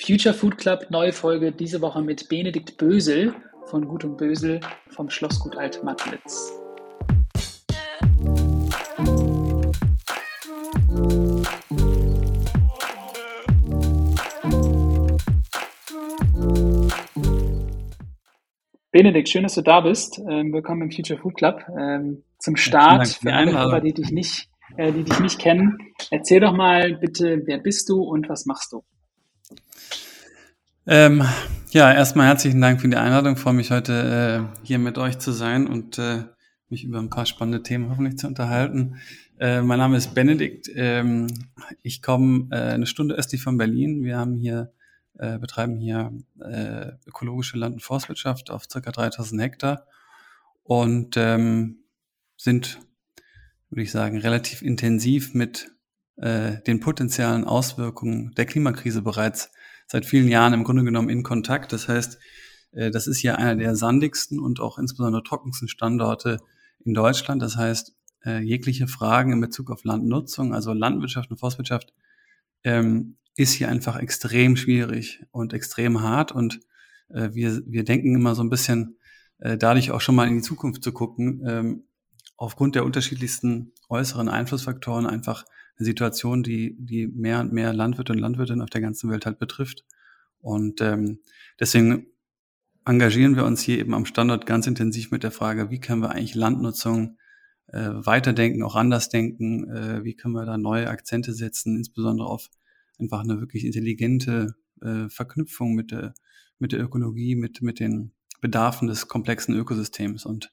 Future Food Club, neue Folge diese Woche mit Benedikt Bösel von Gut und Bösel vom Schlossgut Alt-Matlitz. Benedikt, schön, dass du da bist. Ähm, willkommen im Future Food Club. Ähm, zum Start, für alle Hörer, die dich nicht, äh, die dich nicht kennen, erzähl doch mal bitte, wer bist du und was machst du? Ähm, ja, erstmal herzlichen Dank für die Einladung. Ich freue mich heute äh, hier mit euch zu sein und äh, mich über ein paar spannende Themen hoffentlich zu unterhalten. Äh, mein Name ist Benedikt. Ähm, ich komme äh, eine Stunde östlich von Berlin. Wir haben hier äh, betreiben hier äh, ökologische Land- und Forstwirtschaft auf circa 3000 Hektar und ähm, sind, würde ich sagen, relativ intensiv mit äh, den potenziellen Auswirkungen der Klimakrise bereits seit vielen Jahren im Grunde genommen in Kontakt. Das heißt, äh, das ist hier einer der sandigsten und auch insbesondere trockensten Standorte in Deutschland. Das heißt, äh, jegliche Fragen in Bezug auf Landnutzung, also Landwirtschaft und Forstwirtschaft, ähm, ist hier einfach extrem schwierig und extrem hart. Und äh, wir, wir denken immer so ein bisschen, dadurch auch schon mal in die Zukunft zu gucken, ähm, aufgrund der unterschiedlichsten äußeren Einflussfaktoren einfach eine Situation, die, die mehr und mehr Landwirte und Landwirtinnen auf der ganzen Welt halt betrifft. Und ähm, deswegen engagieren wir uns hier eben am Standort ganz intensiv mit der Frage, wie können wir eigentlich Landnutzung äh, weiterdenken, auch anders denken, äh, wie können wir da neue Akzente setzen, insbesondere auf einfach eine wirklich intelligente äh, Verknüpfung mit der, mit der Ökologie, mit, mit den Bedarfen des komplexen Ökosystems. Und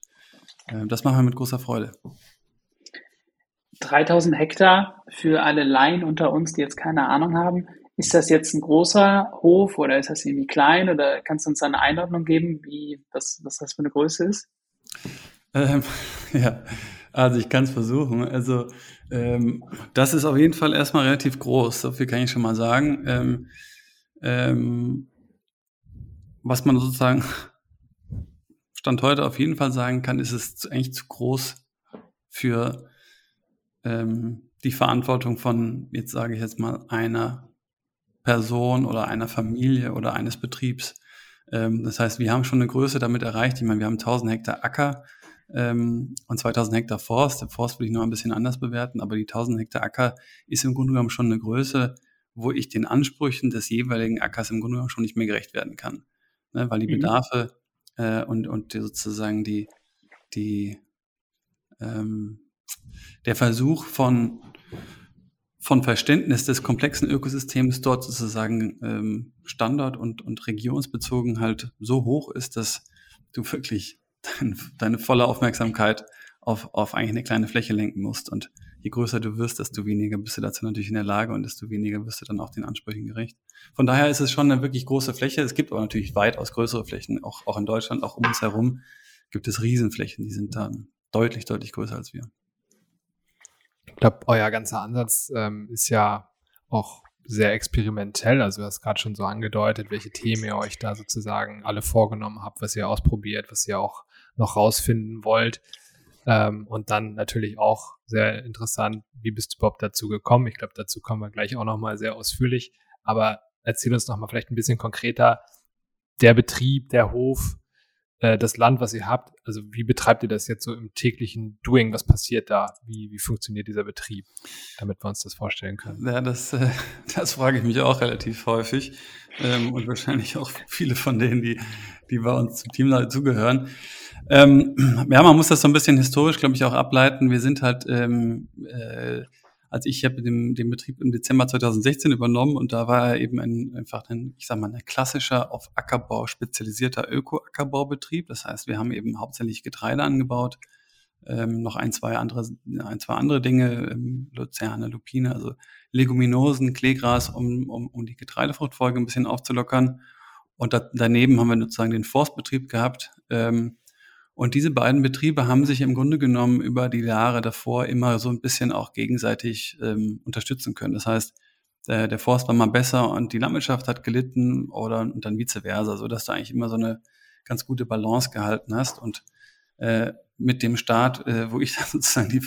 äh, das machen wir mit großer Freude. 3000 Hektar für alle Laien unter uns, die jetzt keine Ahnung haben. Ist das jetzt ein großer Hof oder ist das irgendwie klein oder kannst du uns eine Einordnung geben, wie, was, was das für eine Größe ist? Ähm, ja, also ich kann es versuchen. Also ähm, das ist auf jeden Fall erstmal relativ groß, so viel kann ich schon mal sagen. Ähm, ähm, was man sozusagen Stand heute auf jeden Fall sagen kann, ist es eigentlich zu groß für ähm, die Verantwortung von, jetzt sage ich jetzt mal, einer Person oder einer Familie oder eines Betriebs. Ähm, das heißt, wir haben schon eine Größe damit erreicht. Ich meine, wir haben 1000 Hektar Acker ähm, und 2000 Hektar Forst. Der Forst würde ich noch ein bisschen anders bewerten, aber die 1000 Hektar Acker ist im Grunde genommen schon eine Größe, wo ich den Ansprüchen des jeweiligen Ackers im Grunde genommen schon nicht mehr gerecht werden kann. Ne, weil die mhm. Bedarfe äh, und, und die, sozusagen die, die ähm, der Versuch von, von Verständnis des komplexen Ökosystems dort sozusagen ähm, Standard- und, und regionsbezogen halt so hoch ist, dass du wirklich dein, deine volle Aufmerksamkeit auf, auf eigentlich eine kleine Fläche lenken musst. Und je größer du wirst, desto weniger bist du dazu natürlich in der Lage und desto weniger wirst du dann auch den Ansprüchen gerecht. Von daher ist es schon eine wirklich große Fläche. Es gibt aber natürlich weitaus größere Flächen, auch, auch in Deutschland, auch um uns herum gibt es Riesenflächen, die sind dann deutlich, deutlich größer als wir. Ich glaube, euer ganzer Ansatz ähm, ist ja auch sehr experimentell. Also du hast gerade schon so angedeutet, welche Themen ihr euch da sozusagen alle vorgenommen habt, was ihr ausprobiert, was ihr auch noch rausfinden wollt. Ähm, und dann natürlich auch sehr interessant, wie bist du überhaupt dazu gekommen? Ich glaube, dazu kommen wir gleich auch nochmal sehr ausführlich. Aber erzähl uns nochmal vielleicht ein bisschen konkreter, der Betrieb, der Hof, äh, das Land, was ihr habt, also wie betreibt ihr das jetzt so im täglichen Doing? Was passiert da? Wie, wie funktioniert dieser Betrieb, damit wir uns das vorstellen können? Ja, das, äh, das frage ich mich auch relativ häufig ähm, und wahrscheinlich auch viele von denen, die, die bei uns zum Team dazugehören. Ähm, ja, man muss das so ein bisschen historisch, glaube ich, auch ableiten. Wir sind halt ähm, äh, als ich habe den, den Betrieb im Dezember 2016 übernommen und da war er eben ein, einfach ein, ich sag mal, ein klassischer auf Ackerbau spezialisierter Öko-Ackerbaubetrieb. Das heißt, wir haben eben hauptsächlich Getreide angebaut, ähm, noch ein, zwei andere, ein, zwei andere Dinge, ähm, Luzerne, Lupine, also Leguminosen, Kleegras, um, um, um die Getreidefruchtfolge ein bisschen aufzulockern. Und da, daneben haben wir sozusagen den Forstbetrieb gehabt, ähm, und diese beiden Betriebe haben sich im Grunde genommen über die Jahre davor immer so ein bisschen auch gegenseitig ähm, unterstützen können. Das heißt, der, der Forst war mal besser und die Landwirtschaft hat gelitten oder und dann vice versa, so dass du eigentlich immer so eine ganz gute Balance gehalten hast. Und äh, mit dem Start, äh, wo ich dann sozusagen die,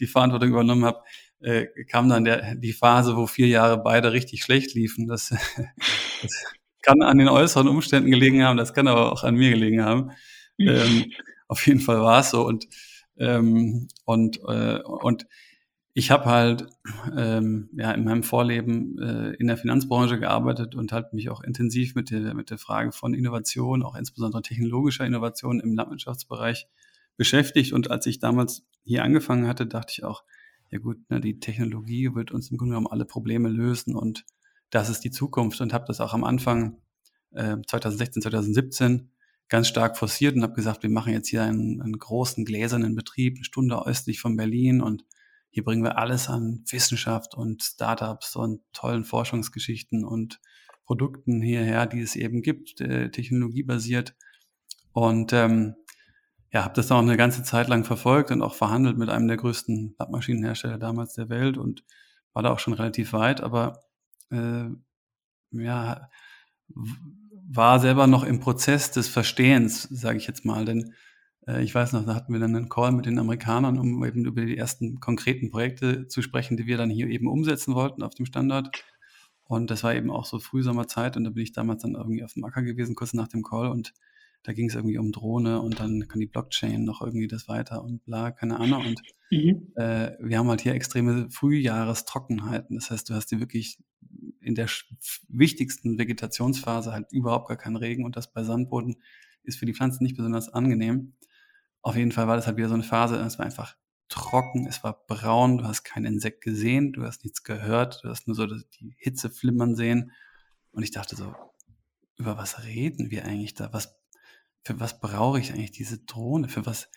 die Verantwortung übernommen habe, äh, kam dann der, die Phase, wo vier Jahre beide richtig schlecht liefen. Das Das kann an den äußeren Umständen gelegen haben, das kann aber auch an mir gelegen haben. Ähm, auf jeden Fall war es so und ähm, und äh, und ich habe halt ähm, ja in meinem Vorleben äh, in der Finanzbranche gearbeitet und halt mich auch intensiv mit der mit der Frage von Innovation, auch insbesondere technologischer Innovation im Landwirtschaftsbereich beschäftigt. Und als ich damals hier angefangen hatte, dachte ich auch, ja gut, ne, die Technologie wird uns im Grunde genommen alle Probleme lösen und das ist die Zukunft. Und habe das auch am Anfang äh, 2016, 2017 ganz stark forciert und habe gesagt, wir machen jetzt hier einen, einen großen gläsernen Betrieb, eine Stunde östlich von Berlin und hier bringen wir alles an Wissenschaft und Startups und tollen Forschungsgeschichten und Produkten hierher, die es eben gibt, äh, technologiebasiert. Und ähm, ja, habe das dann auch eine ganze Zeit lang verfolgt und auch verhandelt mit einem der größten Maschinenhersteller damals der Welt und war da auch schon relativ weit, aber äh, ja, war selber noch im Prozess des Verstehens, sage ich jetzt mal, denn äh, ich weiß noch, da hatten wir dann einen Call mit den Amerikanern, um eben über die ersten konkreten Projekte zu sprechen, die wir dann hier eben umsetzen wollten auf dem Standort. Und das war eben auch so Frühsommerzeit und da bin ich damals dann irgendwie auf dem Acker gewesen, kurz nach dem Call und da ging es irgendwie um Drohne und dann kann die Blockchain noch irgendwie das weiter und bla, keine Ahnung. Und mhm. äh, wir haben halt hier extreme Frühjahrestrockenheiten. Das heißt, du hast hier wirklich in der wichtigsten Vegetationsphase halt überhaupt gar keinen Regen und das bei Sandboden ist für die Pflanzen nicht besonders angenehm. Auf jeden Fall war das halt wieder so eine Phase, es war einfach trocken, es war braun, du hast kein Insekt gesehen, du hast nichts gehört, du hast nur so die Hitze flimmern sehen. Und ich dachte so, über was reden wir eigentlich da? Was, für was brauche ich eigentlich diese Drohne? Für was,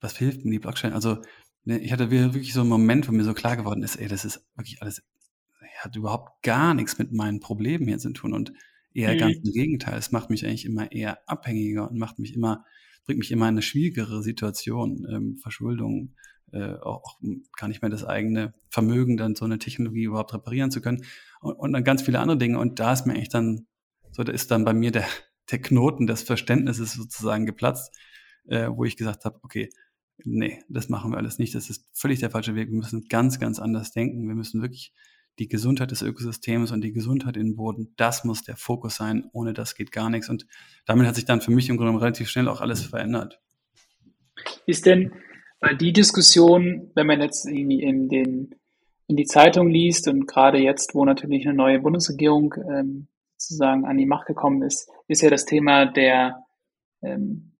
was hilft mir die Blockchain? Also, ne, ich hatte wirklich so einen Moment, wo mir so klar geworden ist, ey, das ist wirklich alles, hat überhaupt gar nichts mit meinen Problemen hier zu tun und eher mhm. ganz im Gegenteil. Es macht mich eigentlich immer eher abhängiger und macht mich immer bringt mich immer in eine schwierigere Situation. Ähm, Verschuldung, äh, auch gar nicht mehr das eigene Vermögen, dann so eine Technologie überhaupt reparieren zu können und, und dann ganz viele andere Dinge. Und da ist mir eigentlich dann, so da ist dann bei mir der, der Knoten des Verständnisses sozusagen geplatzt, äh, wo ich gesagt habe, okay, nee, das machen wir alles nicht. Das ist völlig der falsche Weg. Wir müssen ganz, ganz anders denken. Wir müssen wirklich die Gesundheit des Ökosystems und die Gesundheit in den Boden, das muss der Fokus sein. Ohne das geht gar nichts. Und damit hat sich dann für mich im Grunde relativ schnell auch alles verändert. Ist denn die Diskussion, wenn man jetzt in, in, den, in die Zeitung liest und gerade jetzt, wo natürlich eine neue Bundesregierung ähm, sozusagen an die Macht gekommen ist, ist ja das Thema der, ähm,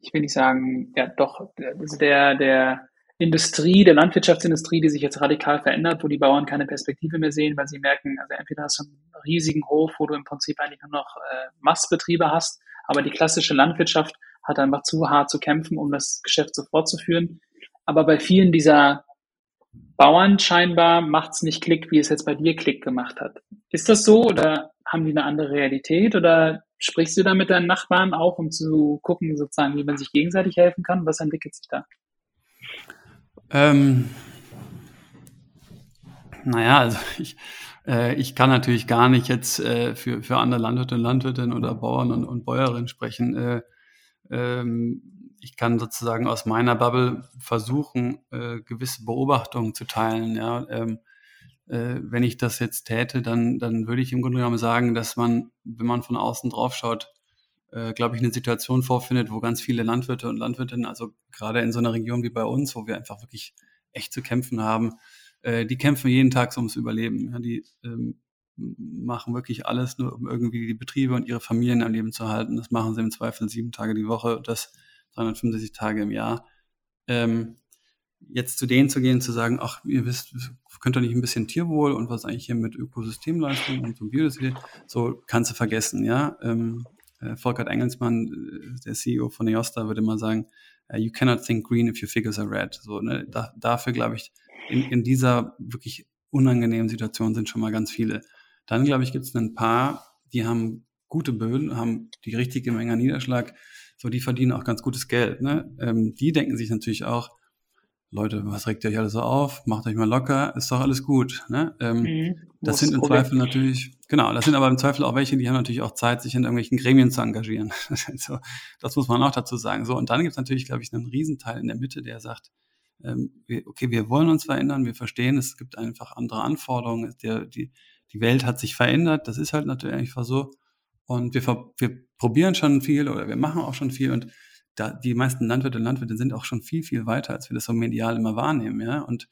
ich will nicht sagen, ja doch, der, der Industrie, der Landwirtschaftsindustrie, die sich jetzt radikal verändert, wo die Bauern keine Perspektive mehr sehen, weil sie merken, also entweder hast du einen riesigen Hof, wo du im Prinzip eigentlich nur noch äh, Mastbetriebe hast, aber die klassische Landwirtschaft hat einfach zu hart zu kämpfen, um das Geschäft so fortzuführen. Aber bei vielen dieser Bauern scheinbar macht es nicht Klick, wie es jetzt bei dir Klick gemacht hat. Ist das so oder haben die eine andere Realität oder sprichst du da mit deinen Nachbarn auch, um zu gucken, sozusagen, wie man sich gegenseitig helfen kann? Was entwickelt sich da? Ähm, naja, also ich, äh, ich kann natürlich gar nicht jetzt äh, für, für andere Landwirte und Landwirtinnen oder Bauern und, und Bäuerinnen sprechen. Äh, ähm, ich kann sozusagen aus meiner Bubble versuchen, äh, gewisse Beobachtungen zu teilen. Ja, ähm, äh, wenn ich das jetzt täte, dann, dann würde ich im Grunde genommen sagen, dass man, wenn man von außen drauf schaut, äh, glaube ich, eine Situation vorfindet, wo ganz viele Landwirte und Landwirtinnen, also gerade in so einer Region wie bei uns, wo wir einfach wirklich echt zu kämpfen haben, äh, die kämpfen jeden Tag ums Überleben. Ja, die ähm, machen wirklich alles, nur um irgendwie die Betriebe und ihre Familien am Leben zu halten. Das machen sie im Zweifel sieben Tage die Woche das 365 Tage im Jahr. Ähm, jetzt zu denen zu gehen, zu sagen, ach, ihr wisst, könnt ihr nicht ein bisschen Tierwohl und was eigentlich hier mit Ökosystemleistung und so Biodiversität, so kannst du vergessen, ja. Ähm, äh, Volkert Engelsmann, äh, der CEO von EOSTA, würde immer sagen, uh, you cannot think green if your figures are red. So, ne, da, dafür glaube ich, in, in dieser wirklich unangenehmen Situation sind schon mal ganz viele. Dann, glaube ich, gibt es ein paar, die haben gute Böden, haben die richtige Menge Niederschlag, so die verdienen auch ganz gutes Geld. Ne? Ähm, die denken sich natürlich auch, Leute, was regt ihr euch alle so auf? Macht euch mal locker, ist doch alles gut. Ne? Ähm, mhm. Das sind im Zweifel natürlich, genau, das sind aber im Zweifel auch welche, die haben natürlich auch Zeit, sich in irgendwelchen Gremien zu engagieren. so, das muss man auch dazu sagen. So, und dann gibt es natürlich, glaube ich, einen Riesenteil in der Mitte, der sagt, ähm, okay, wir wollen uns verändern, wir verstehen, es gibt einfach andere Anforderungen, der, die, die Welt hat sich verändert, das ist halt natürlich einfach so. Und wir, wir probieren schon viel oder wir machen auch schon viel und da, die meisten Landwirte und Landwirte sind auch schon viel, viel weiter, als wir das so medial immer wahrnehmen, ja. Und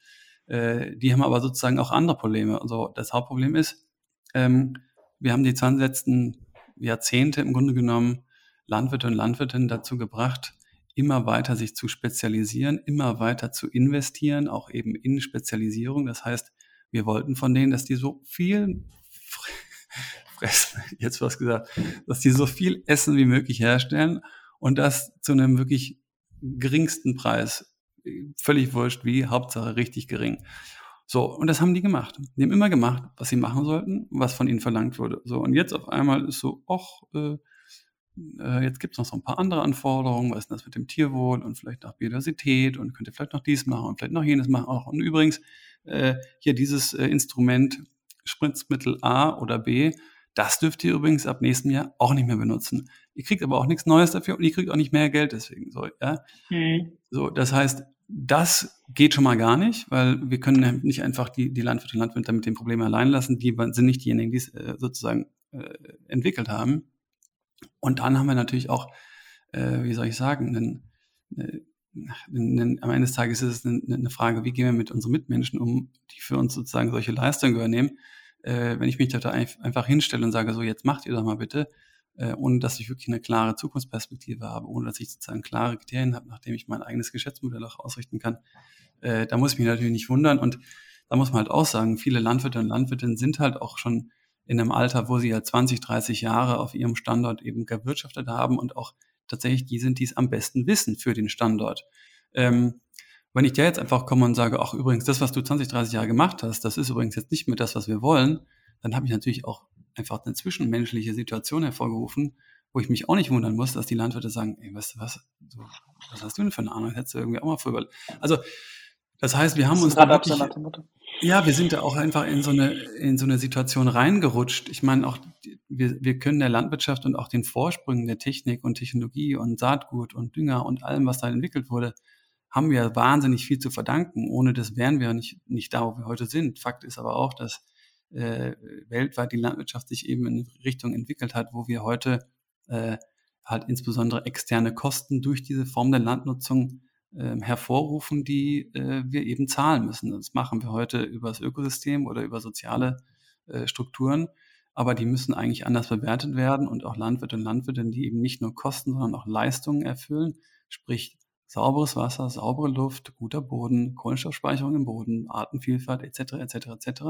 äh, die haben aber sozusagen auch andere Probleme. Also das Hauptproblem ist, ähm, wir haben die 20 letzten Jahrzehnte im Grunde genommen Landwirte und Landwirtinnen dazu gebracht, immer weiter sich zu spezialisieren, immer weiter zu investieren, auch eben in Spezialisierung. Das heißt, wir wollten von denen, dass die so viel fressen, jetzt was gesagt, dass die so viel Essen wie möglich herstellen und das zu einem wirklich geringsten Preis. Völlig wurscht wie, Hauptsache richtig gering. So, und das haben die gemacht. Die haben immer gemacht, was sie machen sollten, was von ihnen verlangt wurde. So, und jetzt auf einmal ist so, ach, äh, äh, jetzt gibt es noch so ein paar andere Anforderungen, was ist das mit dem Tierwohl und vielleicht noch Biodiversität und könnt ihr vielleicht noch dies machen und vielleicht noch jenes machen. Auch. Und übrigens, äh, hier dieses äh, Instrument Spritzmittel A oder B, das dürft ihr übrigens ab nächstem Jahr auch nicht mehr benutzen. Ihr kriegt aber auch nichts Neues dafür und ihr kriegt auch nicht mehr Geld deswegen. So, ja? Mhm. so das heißt, das geht schon mal gar nicht, weil wir können nicht einfach die, die Landwirte und Landwirte mit dem Problem allein lassen. Die sind nicht diejenigen, die es äh, sozusagen äh, entwickelt haben. Und dann haben wir natürlich auch, äh, wie soll ich sagen, einen, einen, einen, am Ende des Tages ist es eine, eine, Frage, wie gehen wir mit unseren Mitmenschen um, die für uns sozusagen solche Leistungen übernehmen. Äh, wenn ich mich da einfach hinstelle und sage, so jetzt macht ihr doch mal bitte, äh, ohne dass ich wirklich eine klare Zukunftsperspektive habe, ohne dass ich sozusagen klare Kriterien habe, nachdem ich mein eigenes Geschäftsmodell auch ausrichten kann, äh, da muss ich mich natürlich nicht wundern. Und da muss man halt auch sagen, viele Landwirte und Landwirtinnen sind halt auch schon in einem Alter, wo sie ja 20, 30 Jahre auf ihrem Standort eben gewirtschaftet haben und auch tatsächlich die sind, die es am besten wissen für den Standort. Ähm, wenn ich da jetzt einfach komme und sage, ach übrigens, das, was du 20, 30 Jahre gemacht hast, das ist übrigens jetzt nicht mehr das, was wir wollen, dann habe ich natürlich auch einfach eine zwischenmenschliche Situation hervorgerufen, wo ich mich auch nicht wundern muss, dass die Landwirte sagen, ey, weißt du was, so, was hast du denn für eine Ahnung? Hättest du irgendwie auch mal vorüber. Also, das heißt, wir haben uns da wirklich, ja, wir sind da auch einfach in so eine, in so eine Situation reingerutscht. Ich meine, auch wir, wir können der Landwirtschaft und auch den Vorsprüngen der Technik und Technologie und Saatgut und Dünger und allem, was da entwickelt wurde, haben wir wahnsinnig viel zu verdanken. Ohne das wären wir nicht, nicht da, wo wir heute sind. Fakt ist aber auch, dass äh, weltweit die Landwirtschaft sich eben in eine Richtung entwickelt hat, wo wir heute äh, halt insbesondere externe Kosten durch diese Form der Landnutzung äh, hervorrufen, die äh, wir eben zahlen müssen. Das machen wir heute über das Ökosystem oder über soziale äh, Strukturen, aber die müssen eigentlich anders bewertet werden und auch Landwirte und Landwirtinnen, die eben nicht nur Kosten, sondern auch Leistungen erfüllen, sprich sauberes Wasser, saubere Luft, guter Boden, Kohlenstoffspeicherung im Boden, Artenvielfalt etc. etc. etc.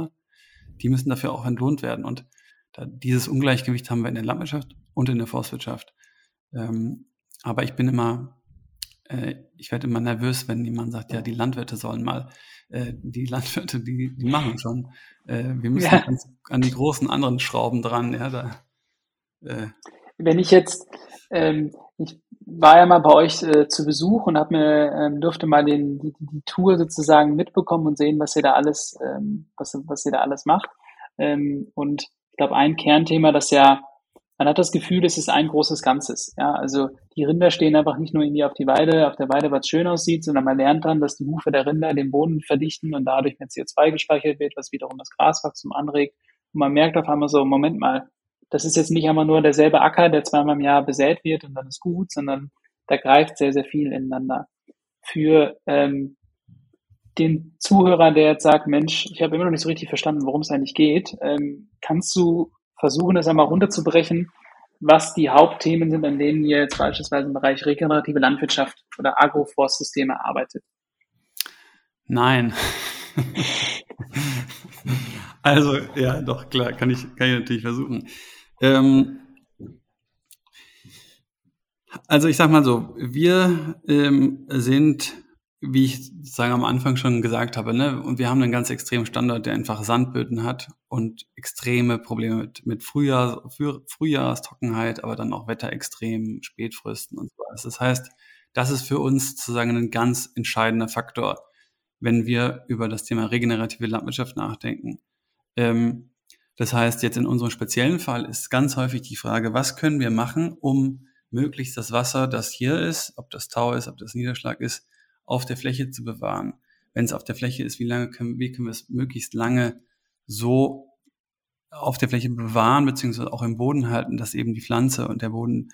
Die müssen dafür auch entlohnt werden und da, dieses Ungleichgewicht haben wir in der Landwirtschaft und in der Forstwirtschaft. Ähm, aber ich bin immer äh, ich werde immer nervös, wenn jemand sagt, ja, die Landwirte sollen mal, äh, die Landwirte, die, die machen schon. Äh, wir müssen ja. an, an, die großen anderen Schrauben dran. Ja, da, äh. Wenn ich jetzt, ähm, ich war ja mal bei euch äh, zu Besuch und habe mir ähm, durfte mal den, die, die Tour sozusagen mitbekommen und sehen, was ihr da alles, ähm, was, was ihr da alles macht. Ähm, und ich glaube, ein Kernthema, das ja man hat das Gefühl, es ist ein großes Ganzes. Ja, also die Rinder stehen einfach nicht nur irgendwie auf die Weide, auf der Weide, was schön aussieht, sondern man lernt dann, dass die Hufe der Rinder den Boden verdichten und dadurch mehr CO2 gespeichert wird, was wiederum das Graswachstum anregt. Und man merkt auf einmal so, Moment mal, das ist jetzt nicht einmal nur derselbe Acker, der zweimal im Jahr besät wird und dann ist gut, sondern da greift sehr, sehr viel ineinander. Für ähm, den Zuhörer, der jetzt sagt, Mensch, ich habe immer noch nicht so richtig verstanden, worum es eigentlich geht, ähm, kannst du versuchen, das einmal runterzubrechen, was die Hauptthemen sind, an denen ihr jetzt beispielsweise im Bereich regenerative Landwirtschaft oder Agroforstsysteme arbeitet. Nein. also, ja, doch, klar, kann ich, kann ich natürlich versuchen. Ähm, also ich sag mal so, wir ähm, sind wie ich sagen am Anfang schon gesagt habe, ne, und wir haben einen ganz extremen Standard, der einfach Sandböden hat und extreme Probleme mit, mit Frühjahr, Frühjahrstrockenheit, aber dann auch Wetterextremen, Spätfrösten und so was. Das heißt, das ist für uns sozusagen ein ganz entscheidender Faktor, wenn wir über das Thema regenerative Landwirtschaft nachdenken. Ähm, das heißt, jetzt in unserem speziellen Fall ist ganz häufig die Frage, was können wir machen, um möglichst das Wasser, das hier ist, ob das Tau ist, ob das Niederschlag ist, auf der Fläche zu bewahren. Wenn es auf der Fläche ist, wie lange können, wie können wir es möglichst lange so auf der Fläche bewahren, beziehungsweise auch im Boden halten, dass eben die Pflanze und der Boden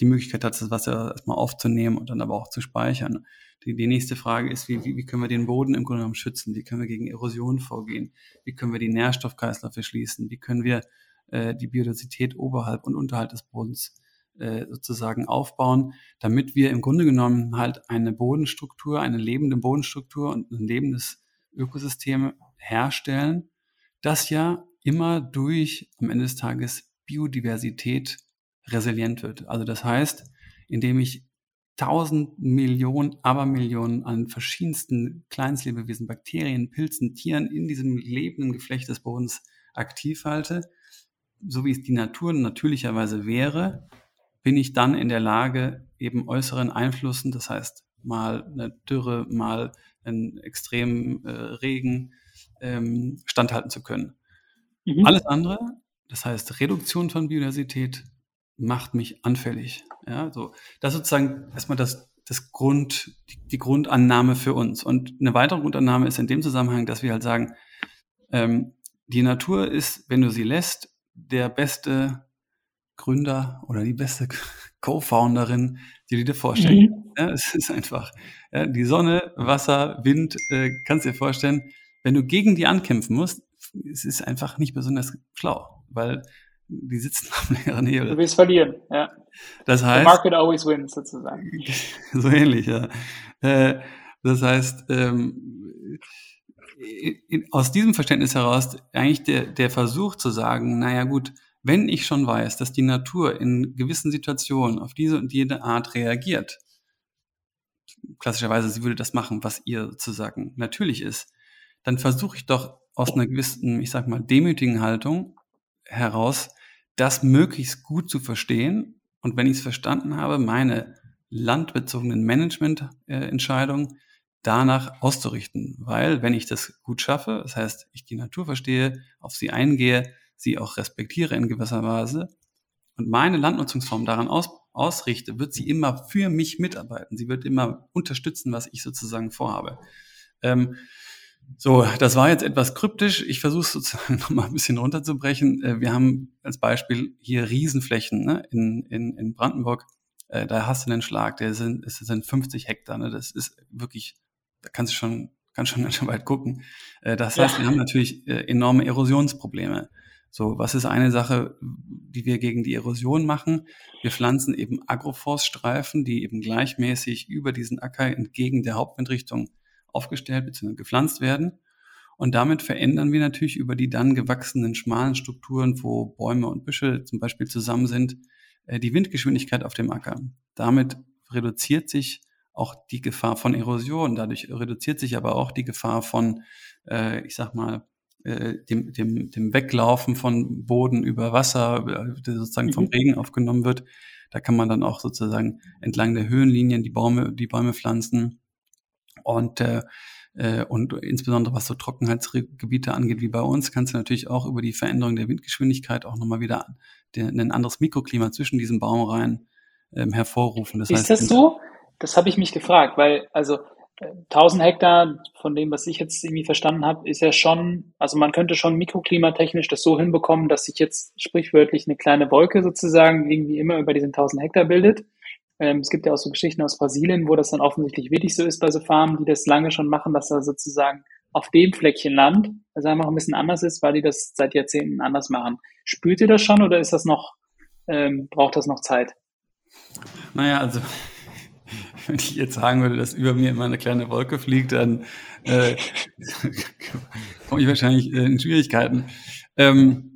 die Möglichkeit hat, das Wasser erstmal aufzunehmen und dann aber auch zu speichern. Die, die nächste Frage ist, wie, wie, wie können wir den Boden im Grunde genommen schützen? Wie können wir gegen Erosion vorgehen? Wie können wir die Nährstoffkreisläufe schließen? Wie können wir äh, die Biodiversität oberhalb und unterhalb des Bodens äh, sozusagen aufbauen, damit wir im Grunde genommen halt eine Bodenstruktur, eine lebende Bodenstruktur und ein lebendes Ökosystem herstellen, das ja immer durch am Ende des Tages Biodiversität resilient wird. Also das heißt, indem ich tausend Millionen, Abermillionen an verschiedensten Kleinstlebewesen, Bakterien, Pilzen, Tieren in diesem lebenden Geflecht des Bodens aktiv halte, so wie es die Natur natürlicherweise wäre, bin ich dann in der Lage, eben äußeren Einflüssen, das heißt mal eine Dürre, mal einen extremen äh, Regen, ähm, standhalten zu können. Mhm. Alles andere, das heißt Reduktion von Biodiversität, macht mich anfällig. Ja, so. Das ist sozusagen erstmal das, das Grund, die, Grundannahme für uns. Und eine weitere Grundannahme ist in dem Zusammenhang, dass wir halt sagen, ähm, die Natur ist, wenn du sie lässt, der beste Gründer oder die beste Co-Founderin, die du dir vorstellen mhm. ja, Es ist einfach ja, die Sonne, Wasser, Wind, äh, kannst dir vorstellen, wenn du gegen die ankämpfen musst, es ist einfach nicht besonders schlau, weil die sitzen auf leeren Hebel. Du willst verlieren, ja. Das heißt. The market always wins, sozusagen. so ähnlich, ja. Äh, das heißt, ähm, aus diesem Verständnis heraus eigentlich der, der Versuch zu sagen, naja gut, wenn ich schon weiß, dass die Natur in gewissen Situationen auf diese und jede Art reagiert, klassischerweise sie würde das machen, was ihr sozusagen natürlich ist, dann versuche ich doch aus einer gewissen, ich sag mal, demütigen Haltung heraus, das möglichst gut zu verstehen und wenn ich es verstanden habe, meine landbezogenen Managemententscheidungen danach auszurichten. Weil wenn ich das gut schaffe, das heißt, ich die Natur verstehe, auf sie eingehe, sie auch respektiere in gewisser Weise und meine Landnutzungsform daran aus, ausrichte, wird sie immer für mich mitarbeiten. Sie wird immer unterstützen, was ich sozusagen vorhabe. Ähm, so, das war jetzt etwas kryptisch. Ich versuche es sozusagen nochmal ein bisschen runterzubrechen. Äh, wir haben als Beispiel hier Riesenflächen ne, in, in, in Brandenburg. Äh, da hast du einen Schlag, der sind, es sind 50 Hektar. Ne? Das ist wirklich, da kannst du schon, kannst schon ganz schön weit gucken. Äh, das heißt, ja. wir haben natürlich enorme Erosionsprobleme. So, was ist eine Sache, die wir gegen die Erosion machen? Wir pflanzen eben Agroforststreifen, die eben gleichmäßig über diesen Acker entgegen der Hauptwindrichtung aufgestellt bzw. gepflanzt werden. Und damit verändern wir natürlich über die dann gewachsenen schmalen Strukturen, wo Bäume und Büsche zum Beispiel zusammen sind, äh, die Windgeschwindigkeit auf dem Acker. Damit reduziert sich auch die Gefahr von Erosion. Dadurch reduziert sich aber auch die Gefahr von, äh, ich sag mal, äh, dem, dem, dem Weglaufen von Boden über Wasser, äh, der sozusagen vom mhm. Regen aufgenommen wird. Da kann man dann auch sozusagen entlang der Höhenlinien die Bäume, die Bäume pflanzen. Und, äh, äh und insbesondere was so Trockenheitsgebiete angeht wie bei uns, kannst du natürlich auch über die Veränderung der Windgeschwindigkeit auch nochmal wieder den, ein anderes Mikroklima zwischen diesen Baumreihen ähm, hervorrufen. Das Ist heißt, das so? Das habe ich mich gefragt, weil also 1000 Hektar, von dem, was ich jetzt irgendwie verstanden habe, ist ja schon, also man könnte schon mikroklimatechnisch das so hinbekommen, dass sich jetzt sprichwörtlich eine kleine Wolke sozusagen irgendwie immer über diesen 1000 Hektar bildet. Ähm, es gibt ja auch so Geschichten aus Brasilien, wo das dann offensichtlich wirklich so ist bei so Farmen, die das lange schon machen, dass da sozusagen auf dem Fleckchen Land das einfach ein bisschen anders ist, weil die das seit Jahrzehnten anders machen. Spürt ihr das schon oder ist das noch, ähm, braucht das noch Zeit? Naja, also wenn ich jetzt sagen würde, dass über mir immer eine kleine Wolke fliegt, dann äh, komme ich wahrscheinlich äh, in Schwierigkeiten. Ähm,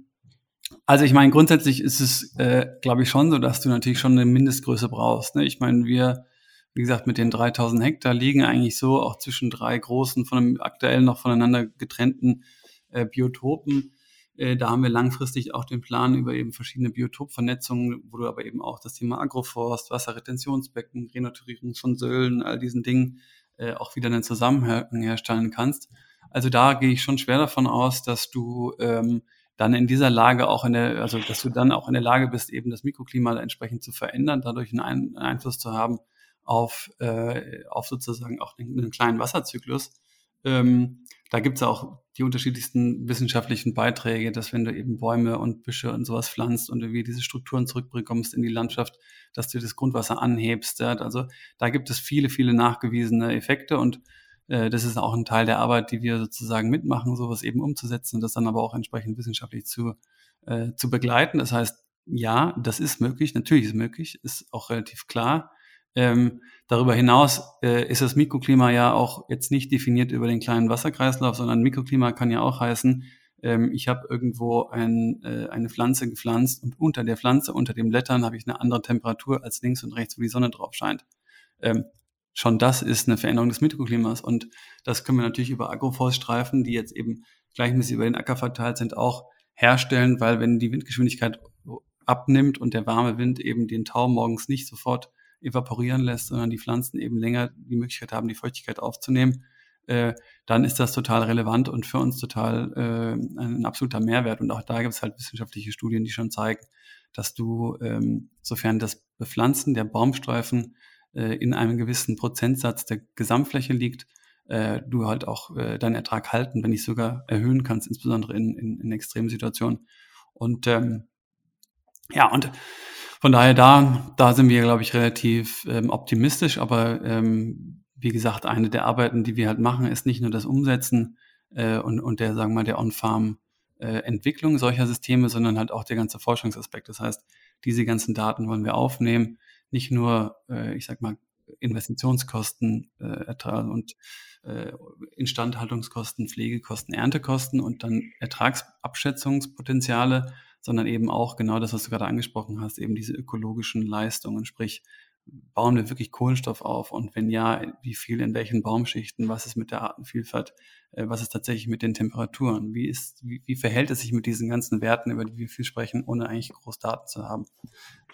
also ich meine, grundsätzlich ist es, äh, glaube ich, schon so, dass du natürlich schon eine Mindestgröße brauchst. Ne? Ich meine, wir, wie gesagt, mit den 3000 Hektar liegen eigentlich so auch zwischen drei großen, von einem aktuell noch voneinander getrennten äh, Biotopen. Äh, da haben wir langfristig auch den Plan über eben verschiedene Biotopvernetzungen, wo du aber eben auch das Thema Agroforst, Wasserretentionsbecken, Renaturierung von Söhlen, all diesen Dingen äh, auch wieder einen Zusammenhang herstellen kannst. Also da gehe ich schon schwer davon aus, dass du ähm, dann in dieser Lage auch in der, also dass du dann auch in der Lage bist, eben das Mikroklima entsprechend zu verändern, dadurch einen, Einfluss zu haben auf, äh, auf sozusagen auch einen, einen kleinen Wasserzyklus. Ähm, da gibt es auch die unterschiedlichsten wissenschaftlichen Beiträge, dass wenn du eben Bäume und Büsche und sowas pflanzt und irgendwie diese Strukturen zurückbekommst in die Landschaft, dass du das Grundwasser anhebst. Also da gibt es viele, viele nachgewiesene Effekte und äh, das ist auch ein Teil der Arbeit, die wir sozusagen mitmachen, sowas eben umzusetzen und das dann aber auch entsprechend wissenschaftlich zu, äh, zu begleiten. Das heißt, ja, das ist möglich, natürlich ist es möglich, ist auch relativ klar. Ähm, darüber hinaus äh, ist das Mikroklima ja auch jetzt nicht definiert über den kleinen Wasserkreislauf, sondern Mikroklima kann ja auch heißen, ähm, ich habe irgendwo ein, äh, eine Pflanze gepflanzt und unter der Pflanze, unter den Blättern habe ich eine andere Temperatur als links und rechts, wo die Sonne drauf scheint. Ähm, schon das ist eine Veränderung des Mikroklimas und das können wir natürlich über Agroforststreifen, die jetzt eben gleichmäßig über den Acker verteilt sind, auch herstellen, weil wenn die Windgeschwindigkeit abnimmt und der warme Wind eben den Tau morgens nicht sofort evaporieren lässt, sondern die Pflanzen eben länger die Möglichkeit haben, die Feuchtigkeit aufzunehmen, äh, dann ist das total relevant und für uns total äh, ein absoluter Mehrwert. Und auch da gibt es halt wissenschaftliche Studien, die schon zeigen, dass du, ähm, sofern das Bepflanzen der Baumstreifen in einem gewissen Prozentsatz der Gesamtfläche liegt, äh, du halt auch äh, deinen Ertrag halten, wenn nicht sogar erhöhen kannst, insbesondere in, in, in extremen Situationen. Und ähm, ja, und von daher da, da sind wir, glaube ich, relativ ähm, optimistisch, aber ähm, wie gesagt, eine der Arbeiten, die wir halt machen, ist nicht nur das Umsetzen äh, und, und der, sagen wir mal, der On-Farm äh, Entwicklung solcher Systeme, sondern halt auch der ganze Forschungsaspekt. Das heißt, diese ganzen Daten wollen wir aufnehmen, nicht nur, äh, ich sag mal, Investitionskosten äh, und äh, Instandhaltungskosten, Pflegekosten, Erntekosten und dann Ertragsabschätzungspotenziale, sondern eben auch genau das, was du gerade angesprochen hast, eben diese ökologischen Leistungen, sprich, bauen wir wirklich Kohlenstoff auf und wenn ja, wie viel in welchen Baumschichten, was ist mit der Artenvielfalt, äh, was ist tatsächlich mit den Temperaturen, wie ist, wie, wie verhält es sich mit diesen ganzen Werten, über die wir viel sprechen, ohne eigentlich groß Daten zu haben.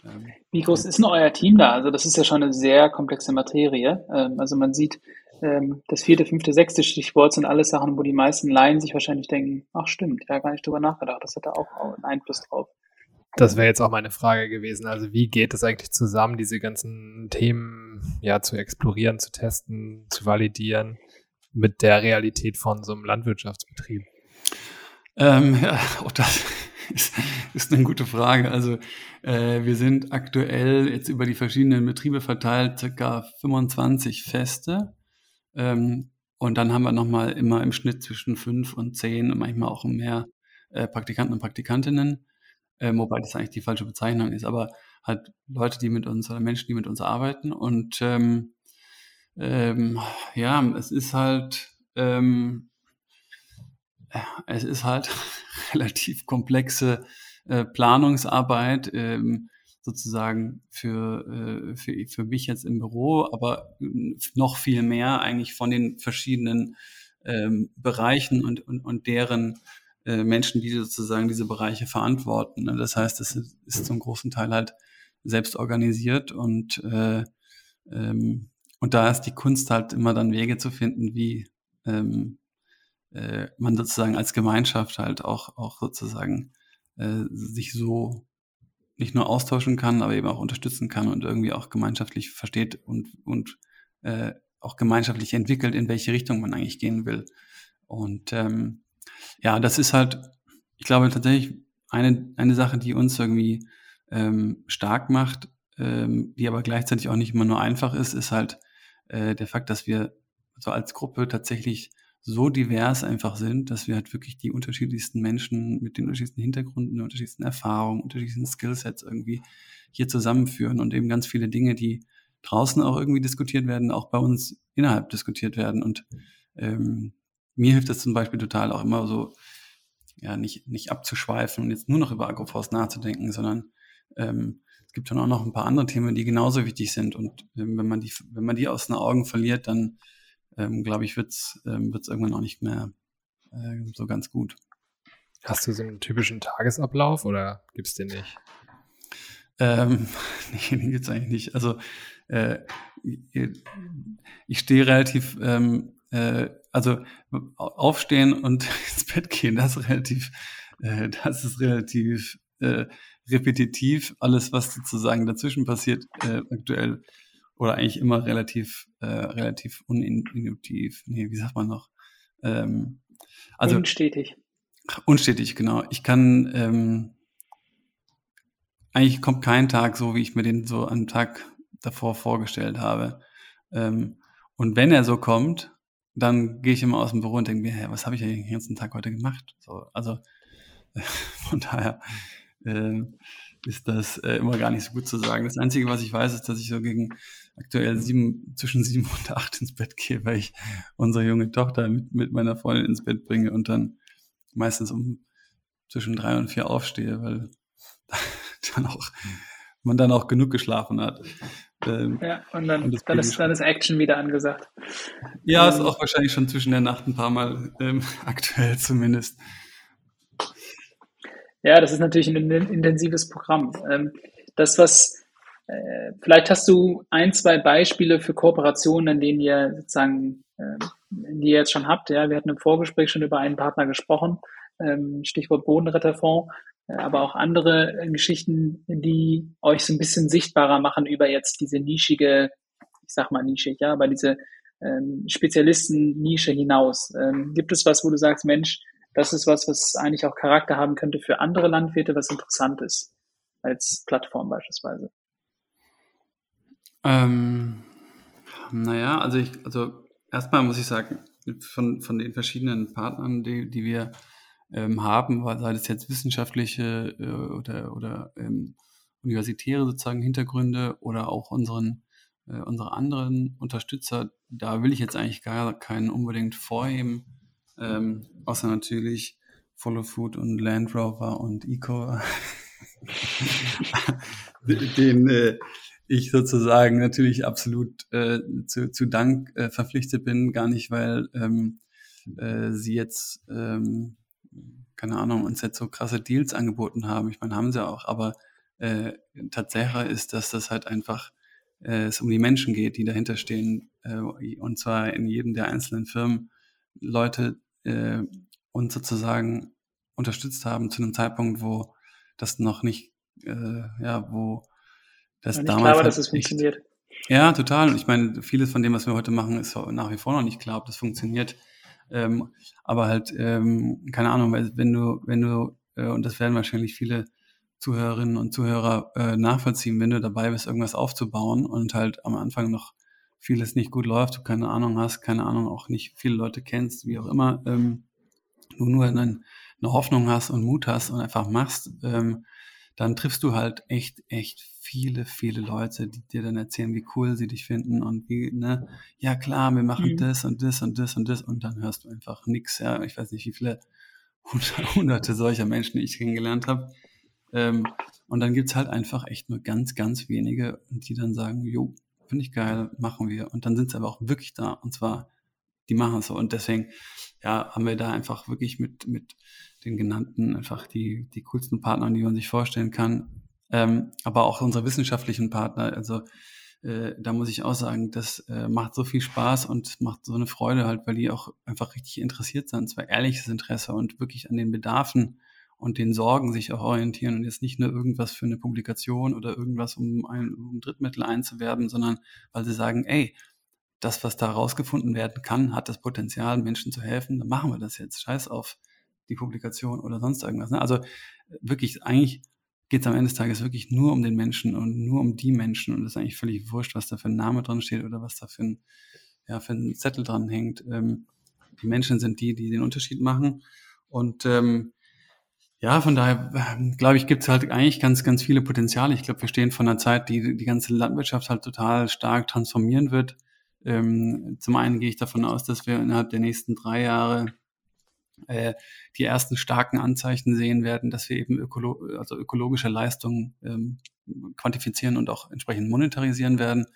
Ähm, wie groß ist denn euer Team da? Also das ist ja schon eine sehr komplexe Materie. Ähm, also man sieht, ähm, das vierte, fünfte, sechste Stichwort sind alles Sachen, wo die meisten Laien sich wahrscheinlich denken, ach stimmt, ja gar nicht drüber nachgedacht, das hat da auch einen Einfluss drauf. Das wäre jetzt auch meine Frage gewesen. Also wie geht es eigentlich zusammen, diese ganzen Themen ja zu explorieren, zu testen, zu validieren mit der Realität von so einem Landwirtschaftsbetrieb? Ähm, ja, auch das ist, ist eine gute Frage. Also äh, wir sind aktuell jetzt über die verschiedenen Betriebe verteilt, circa 25 Feste. Ähm, und dann haben wir nochmal immer im Schnitt zwischen fünf und zehn und manchmal auch mehr äh, Praktikanten und Praktikantinnen, äh, wobei das eigentlich die falsche Bezeichnung ist, aber halt Leute, die mit uns oder Menschen, die mit uns arbeiten. Und ähm, ähm, ja, es ist halt, ähm, es ist halt relativ komplexe äh, Planungsarbeit. Ähm, sozusagen für, äh, für, für mich jetzt im Büro, aber noch viel mehr eigentlich von den verschiedenen ähm, Bereichen und, und, und deren äh, Menschen, die sozusagen diese Bereiche verantworten. Ne? Das heißt, es ist, zum großen Teil halt selbst organisiert und, äh, ähm, und da ist die Kunst halt immer dann Wege zu finden, wie ähm, äh, man sozusagen als Gemeinschaft halt auch, auch sozusagen äh, sich so nicht nur austauschen kann, aber eben auch unterstützen kann und irgendwie auch gemeinschaftlich versteht und, und äh, auch gemeinschaftlich entwickelt, in welche Richtung man eigentlich gehen will. Und ähm, ja, das ist halt, ich glaube tatsächlich eine, eine Sache, die uns irgendwie ähm, stark macht, ähm, die aber gleichzeitig auch nicht immer nur einfach ist, ist halt äh, der Fakt, dass wir so als Gruppe tatsächlich so divers einfach sind, dass wir halt wirklich die unterschiedlichsten Menschen mit den unterschiedlichsten Hintergründen, den unterschiedlichsten Erfahrungen, unterschiedlichsten Skillsets irgendwie hier zusammenführen und eben ganz viele Dinge, die draußen auch irgendwie diskutiert werden, auch bei uns innerhalb diskutiert werden. Und ähm, mir hilft das zum Beispiel total auch immer so, ja, nicht, nicht abzuschweifen und jetzt nur noch über Agroforst nachzudenken, sondern ähm, es gibt dann auch noch ein paar andere Themen, die genauso wichtig sind. Und ähm, wenn man die, wenn man die aus den Augen verliert, dann ähm, glaube ich, wird es ähm, wird's irgendwann auch nicht mehr äh, so ganz gut. Hast du so einen typischen Tagesablauf oder gibt es den nicht? Ähm, nee, den gibt es eigentlich nicht. Also äh, ich stehe relativ, ähm, äh, also aufstehen und ins Bett gehen, das ist relativ, äh, das ist relativ äh, repetitiv. Alles, was sozusagen dazwischen passiert, äh, aktuell oder eigentlich immer relativ, äh, relativ unintuitiv, nee, wie sagt man noch, ähm, also unstetig. Unstetig, genau. Ich kann ähm, eigentlich kommt kein Tag so, wie ich mir den so am Tag davor vorgestellt habe. Ähm, und wenn er so kommt, dann gehe ich immer aus dem Büro und denke mir, hey, was habe ich eigentlich den ganzen Tag heute gemacht? So, also von daher äh, ist das äh, immer gar nicht so gut zu sagen. Das Einzige, was ich weiß, ist, dass ich so gegen aktuell sieben, zwischen sieben und acht ins Bett gehe, weil ich unsere junge Tochter mit, mit meiner Freundin ins Bett bringe und dann meistens um zwischen drei und vier aufstehe, weil dann auch, man dann auch genug geschlafen hat. Ähm, ja, und dann, und dann, ist, dann ist Action wieder angesagt. Ja, ähm, ist auch wahrscheinlich schon zwischen der Nacht ein paar Mal ähm, aktuell zumindest. Ja, das ist natürlich ein intensives Programm. Ähm, das, was äh, vielleicht hast du ein, zwei Beispiele für Kooperationen, in denen ihr sozusagen, äh, die ihr jetzt schon habt. Ja, wir hatten im Vorgespräch schon über einen Partner gesprochen, ähm, Stichwort Bodenretterfonds, äh, aber auch andere äh, Geschichten, die euch so ein bisschen sichtbarer machen über jetzt diese nischige, ich sag mal nischig, ja, aber diese ähm, Spezialisten-Nische hinaus. Ähm, gibt es was, wo du sagst, Mensch, das ist was, was eigentlich auch Charakter haben könnte für andere Landwirte, was interessant ist als Plattform beispielsweise? Ähm, naja, also ich, also erstmal muss ich sagen, von, von den verschiedenen Partnern, die, die wir ähm, haben, sei es jetzt wissenschaftliche äh, oder, oder ähm, universitäre sozusagen Hintergründe oder auch unseren, äh, unsere anderen Unterstützer, da will ich jetzt eigentlich gar keinen unbedingt vorheben, ähm, außer natürlich Follow Food und Land Rover und Eco, den äh, ich sozusagen natürlich absolut äh, zu, zu Dank äh, verpflichtet bin, gar nicht, weil ähm, äh, sie jetzt, ähm, keine Ahnung, uns jetzt so krasse Deals angeboten haben. Ich meine, haben sie auch, aber äh, Tatsache ist, dass das halt einfach äh, es um die Menschen geht, die dahinter stehen, äh, und zwar in jedem der einzelnen Firmen Leute äh, uns sozusagen unterstützt haben zu einem Zeitpunkt, wo das noch nicht, äh, ja, wo das damals. Klar war, halt dass es funktioniert. Ja, total. Ich meine, vieles von dem, was wir heute machen, ist nach wie vor noch nicht klar, ob das funktioniert. Ähm, aber halt, ähm, keine Ahnung, wenn du, wenn du, äh, und das werden wahrscheinlich viele Zuhörerinnen und Zuhörer äh, nachvollziehen, wenn du dabei bist, irgendwas aufzubauen und halt am Anfang noch vieles nicht gut läuft, du keine Ahnung hast, keine Ahnung, auch nicht viele Leute kennst, wie auch immer, ähm, du nur eine, eine Hoffnung hast und Mut hast und einfach machst, ähm, dann triffst du halt echt, echt viele, viele Leute, die dir dann erzählen, wie cool sie dich finden und wie, ne, ja klar, wir machen mhm. das und das und das und das und dann hörst du einfach nichts, ja, ich weiß nicht, wie viele hunderte solcher Menschen ich kennengelernt habe. Ähm, und dann gibt's halt einfach echt nur ganz, ganz wenige, die dann sagen, jo, finde ich geil, machen wir. Und dann sind sie aber auch wirklich da. Und zwar, die machen es so. Und deswegen, ja, haben wir da einfach wirklich mit, mit den genannten einfach die, die coolsten Partner, die man sich vorstellen kann. Ähm, aber auch unsere wissenschaftlichen Partner. Also äh, da muss ich auch sagen, das äh, macht so viel Spaß und macht so eine Freude halt, weil die auch einfach richtig interessiert sind. Zwar ehrliches Interesse und wirklich an den Bedarfen und den Sorgen sich auch orientieren und jetzt nicht nur irgendwas für eine Publikation oder irgendwas, um ein um Drittmittel einzuwerben, sondern weil sie sagen, ey, das, was da rausgefunden werden kann, hat das Potenzial, Menschen zu helfen, dann machen wir das jetzt. Scheiß auf die Publikation oder sonst irgendwas. Ne? Also wirklich, eigentlich geht es am Ende des Tages wirklich nur um den Menschen und nur um die Menschen und es ist eigentlich völlig wurscht, was da für ein Name dran steht oder was da für ein, ja, für ein Zettel dran hängt. Ähm, die Menschen sind die, die den Unterschied machen und ähm, ja, von daher ähm, glaube ich, gibt es halt eigentlich ganz, ganz viele Potenziale. Ich glaube, wir stehen von einer Zeit, die die ganze Landwirtschaft halt total stark transformieren wird. Ähm, zum einen gehe ich davon aus, dass wir innerhalb der nächsten drei Jahre äh, die ersten starken Anzeichen sehen werden, dass wir eben ökolo also ökologische Leistungen ähm, quantifizieren und auch entsprechend monetarisieren werden.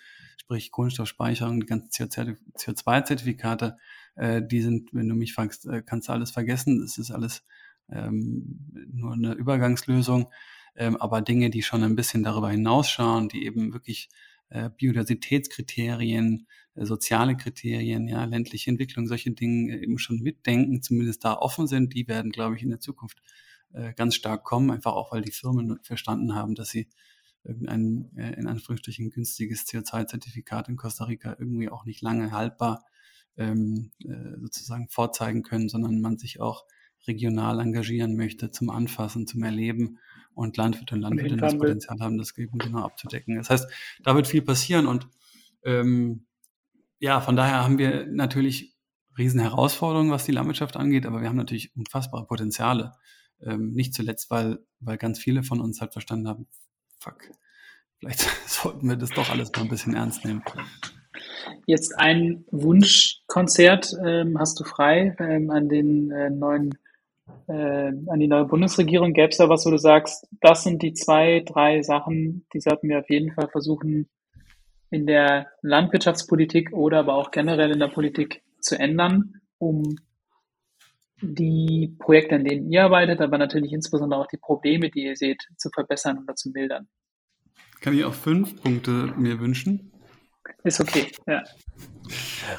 Sprich Kohlenstoffspeicherung, die ganzen CO2-Zertifikate, äh, die sind, wenn du mich fragst, äh, kannst du alles vergessen. Das ist alles ähm, nur eine Übergangslösung, ähm, aber Dinge, die schon ein bisschen darüber hinausschauen, die eben wirklich äh, Biodiversitätskriterien, äh, soziale Kriterien, ja, ländliche Entwicklung, solche Dinge eben schon mitdenken, zumindest da offen sind, die werden, glaube ich, in der Zukunft äh, ganz stark kommen, einfach auch, weil die Firmen verstanden haben, dass sie irgendein, äh, in Anführungsstrichen, günstiges CO2-Zertifikat in Costa Rica irgendwie auch nicht lange haltbar ähm, äh, sozusagen vorzeigen können, sondern man sich auch regional engagieren möchte zum Anfassen, zum Erleben und Landwirte und Landwirtinnen das Potenzial haben, das eben genau abzudecken. Das heißt, da wird viel passieren und ähm, ja, von daher haben wir natürlich riesen Herausforderungen, was die Landwirtschaft angeht, aber wir haben natürlich unfassbare Potenziale. Ähm, nicht zuletzt, weil, weil ganz viele von uns halt verstanden haben, fuck, vielleicht sollten wir das doch alles mal ein bisschen ernst nehmen. Jetzt ein Wunschkonzert ähm, hast du frei ähm, an den äh, neuen, äh, an die neue Bundesregierung. Gäbe es da was, wo du sagst, das sind die zwei, drei Sachen, die sollten wir auf jeden Fall versuchen, in der Landwirtschaftspolitik oder aber auch generell in der Politik zu ändern, um die Projekte, an denen ihr arbeitet, aber natürlich insbesondere auch die Probleme, die ihr seht, zu verbessern oder zu mildern? Kann ich auch fünf Punkte mir wünschen? Ist okay, ja.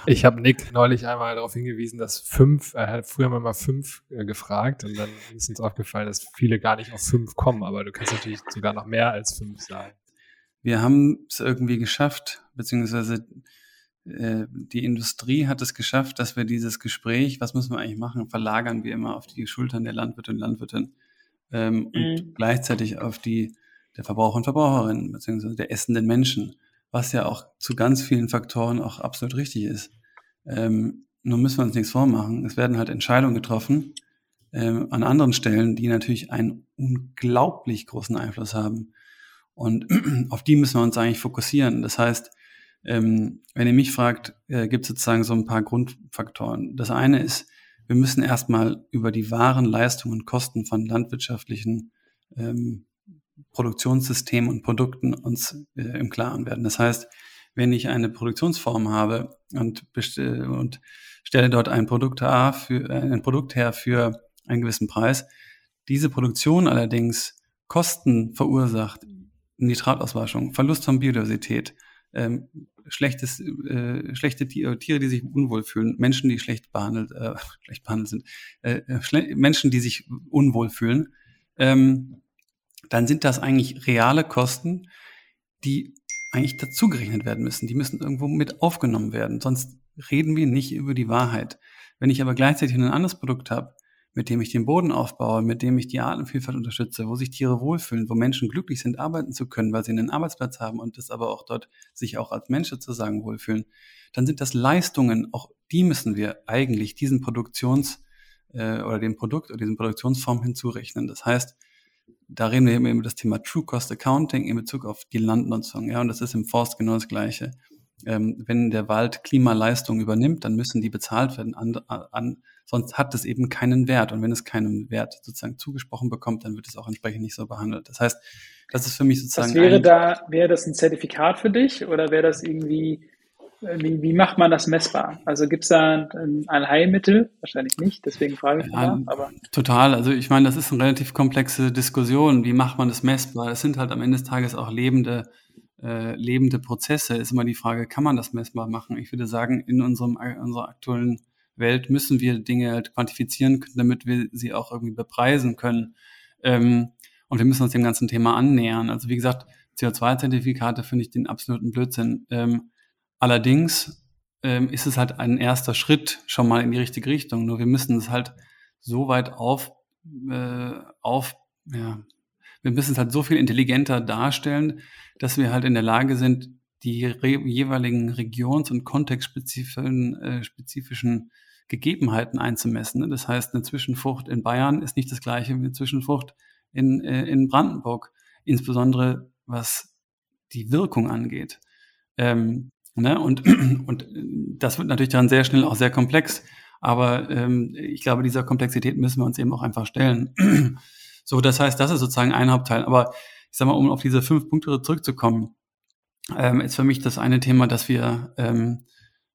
Ich habe Nick neulich einmal darauf hingewiesen, dass fünf, er hat früher mal fünf äh, gefragt und dann ist uns aufgefallen, dass viele gar nicht auf fünf kommen, aber du kannst natürlich sogar noch mehr als fünf sagen. Wir haben es irgendwie geschafft, beziehungsweise äh, die Industrie hat es geschafft, dass wir dieses Gespräch, was müssen wir eigentlich machen, verlagern wir immer auf die Schultern der Landwirte und Landwirtinnen ähm, mhm. und gleichzeitig auf die der Verbraucher und Verbraucherinnen, beziehungsweise der essenden Menschen, was ja auch zu ganz vielen Faktoren auch absolut richtig ist. Ähm, nur müssen wir uns nichts vormachen. Es werden halt Entscheidungen getroffen ähm, an anderen Stellen, die natürlich einen unglaublich großen Einfluss haben. Und auf die müssen wir uns eigentlich fokussieren. Das heißt, ähm, wenn ihr mich fragt, äh, gibt es sozusagen so ein paar Grundfaktoren. Das eine ist, wir müssen erstmal über die wahren Leistungen und Kosten von landwirtschaftlichen ähm, Produktionssystemen und Produkten uns äh, im Klaren werden. Das heißt, wenn ich eine Produktionsform habe und, und stelle dort ein Produkt, A für, äh, ein Produkt her für einen gewissen Preis, diese Produktion allerdings Kosten verursacht, Nitratauswaschung, Verlust von Biodiversität, ähm, schlechtes, äh, schlechte Tiere, Tiere, die sich unwohl fühlen, Menschen, die schlecht behandelt, äh, schlecht behandelt sind, äh, äh Menschen, die sich unwohl fühlen, ähm, dann sind das eigentlich reale Kosten, die eigentlich dazugerechnet werden müssen. Die müssen irgendwo mit aufgenommen werden. Sonst reden wir nicht über die Wahrheit. Wenn ich aber gleichzeitig ein anderes Produkt habe, mit dem ich den Boden aufbaue, mit dem ich die Artenvielfalt unterstütze, wo sich Tiere wohlfühlen, wo Menschen glücklich sind, arbeiten zu können, weil sie einen Arbeitsplatz haben und das aber auch dort sich auch als Mensch sozusagen wohlfühlen, dann sind das Leistungen, auch die müssen wir eigentlich diesen Produktions- äh, oder dem Produkt oder diesen Produktionsform hinzurechnen. Das heißt, da reden wir eben über das Thema True Cost Accounting in Bezug auf die Landnutzung. Ja, und das ist im Forst genau das Gleiche. Ähm, wenn der Wald Klimaleistung übernimmt, dann müssen die bezahlt werden. An, an, sonst hat es eben keinen Wert. Und wenn es keinen Wert sozusagen zugesprochen bekommt, dann wird es auch entsprechend nicht so behandelt. Das heißt, das ist für mich sozusagen. Was wäre da, wäre das ein Zertifikat für dich oder wäre das irgendwie wie, wie macht man das messbar? Also gibt es da ein, ein Heilmittel? Wahrscheinlich nicht, deswegen frage ich ja, mal. Aber total. Also ich meine, das ist eine relativ komplexe Diskussion. Wie macht man das messbar? Es sind halt am Ende des Tages auch lebende, äh, lebende Prozesse. Ist immer die Frage, kann man das messbar machen? Ich würde sagen, in unserem, unserer aktuellen Welt müssen wir Dinge halt quantifizieren, damit wir sie auch irgendwie bepreisen können. Ähm, und wir müssen uns dem ganzen Thema annähern. Also wie gesagt, CO2-Zertifikate finde ich den absoluten Blödsinn. Ähm, Allerdings ähm, ist es halt ein erster Schritt schon mal in die richtige Richtung. Nur wir müssen es halt so weit auf, äh, auf, ja, wir müssen es halt so viel intelligenter darstellen, dass wir halt in der Lage sind, die jeweiligen regions- und kontextspezifischen äh, spezifischen Gegebenheiten einzumessen. Das heißt, eine Zwischenfrucht in Bayern ist nicht das gleiche wie eine Zwischenfrucht in, äh, in Brandenburg, insbesondere was die Wirkung angeht. Ähm, Ne? Und, und das wird natürlich dann sehr schnell auch sehr komplex. Aber ähm, ich glaube, dieser Komplexität müssen wir uns eben auch einfach stellen. so, das heißt, das ist sozusagen ein Hauptteil. Aber ich sage mal, um auf diese fünf Punkte zurückzukommen, ähm, ist für mich das eine Thema, dass wir ähm,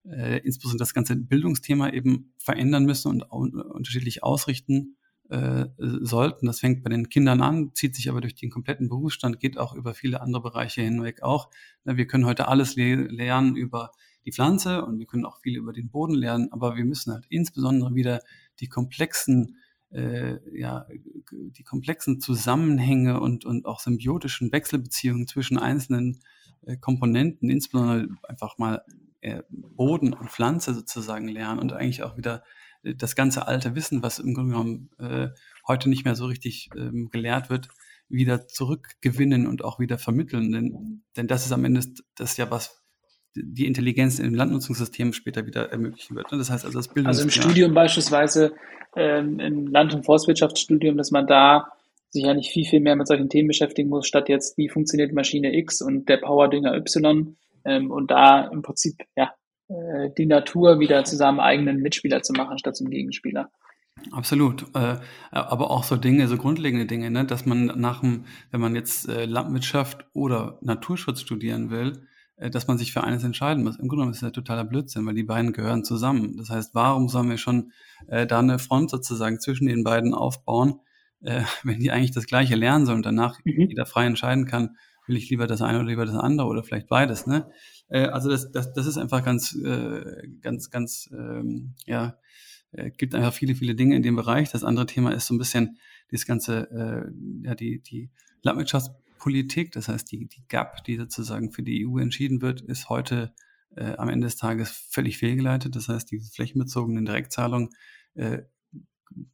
äh, insbesondere das ganze Bildungsthema eben verändern müssen und unterschiedlich ausrichten äh, sollten. Das fängt bei den Kindern an, zieht sich aber durch den kompletten Berufsstand, geht auch über viele andere Bereiche hinweg auch. Wir können heute alles le lernen über die Pflanze und wir können auch viel über den Boden lernen, aber wir müssen halt insbesondere wieder die komplexen äh, ja, die komplexen Zusammenhänge und, und auch symbiotischen Wechselbeziehungen zwischen einzelnen äh, Komponenten, insbesondere einfach mal äh, Boden und Pflanze sozusagen lernen und eigentlich auch wieder das ganze alte Wissen, was im Grunde genommen äh, heute nicht mehr so richtig ähm, gelehrt wird, wieder zurückgewinnen und auch wieder vermitteln. Denn, denn das ist am Ende das ja was die Intelligenz im Landnutzungssystem später wieder ermöglichen wird. Das heißt also das Bildungs Also im Studium beispielsweise, ähm, im Land- und Forstwirtschaftsstudium, dass man da sich ja nicht viel, viel mehr mit solchen Themen beschäftigen muss, statt jetzt, wie funktioniert Maschine X und der Powerdünger Y ähm, und da im Prinzip ja äh, die Natur wieder zu seinem eigenen Mitspieler zu machen, statt zum Gegenspieler. Absolut. Äh, aber auch so Dinge, so grundlegende Dinge, ne, dass man nach dem, wenn man jetzt äh, Landwirtschaft oder Naturschutz studieren will, äh, dass man sich für eines entscheiden muss. Im Grunde genommen ist das ja totaler Blödsinn, weil die beiden gehören zusammen. Das heißt, warum sollen wir schon da eine Front sozusagen zwischen den beiden aufbauen, wenn die eigentlich das Gleiche lernen sollen und danach mhm. jeder frei entscheiden kann, will ich lieber das eine oder lieber das andere oder vielleicht beides. Ne? Äh, also das, das, das ist einfach ganz, äh, ganz, ganz, ähm, ja, äh, gibt einfach viele, viele Dinge in dem Bereich. Das andere Thema ist so ein bisschen das ganze, äh, ja, die, die Landwirtschaftspolitik, das heißt die, die GAP, die sozusagen für die EU entschieden wird, ist heute äh, am Ende des Tages völlig fehlgeleitet. Das heißt, diese flächenbezogenen Direktzahlungen äh,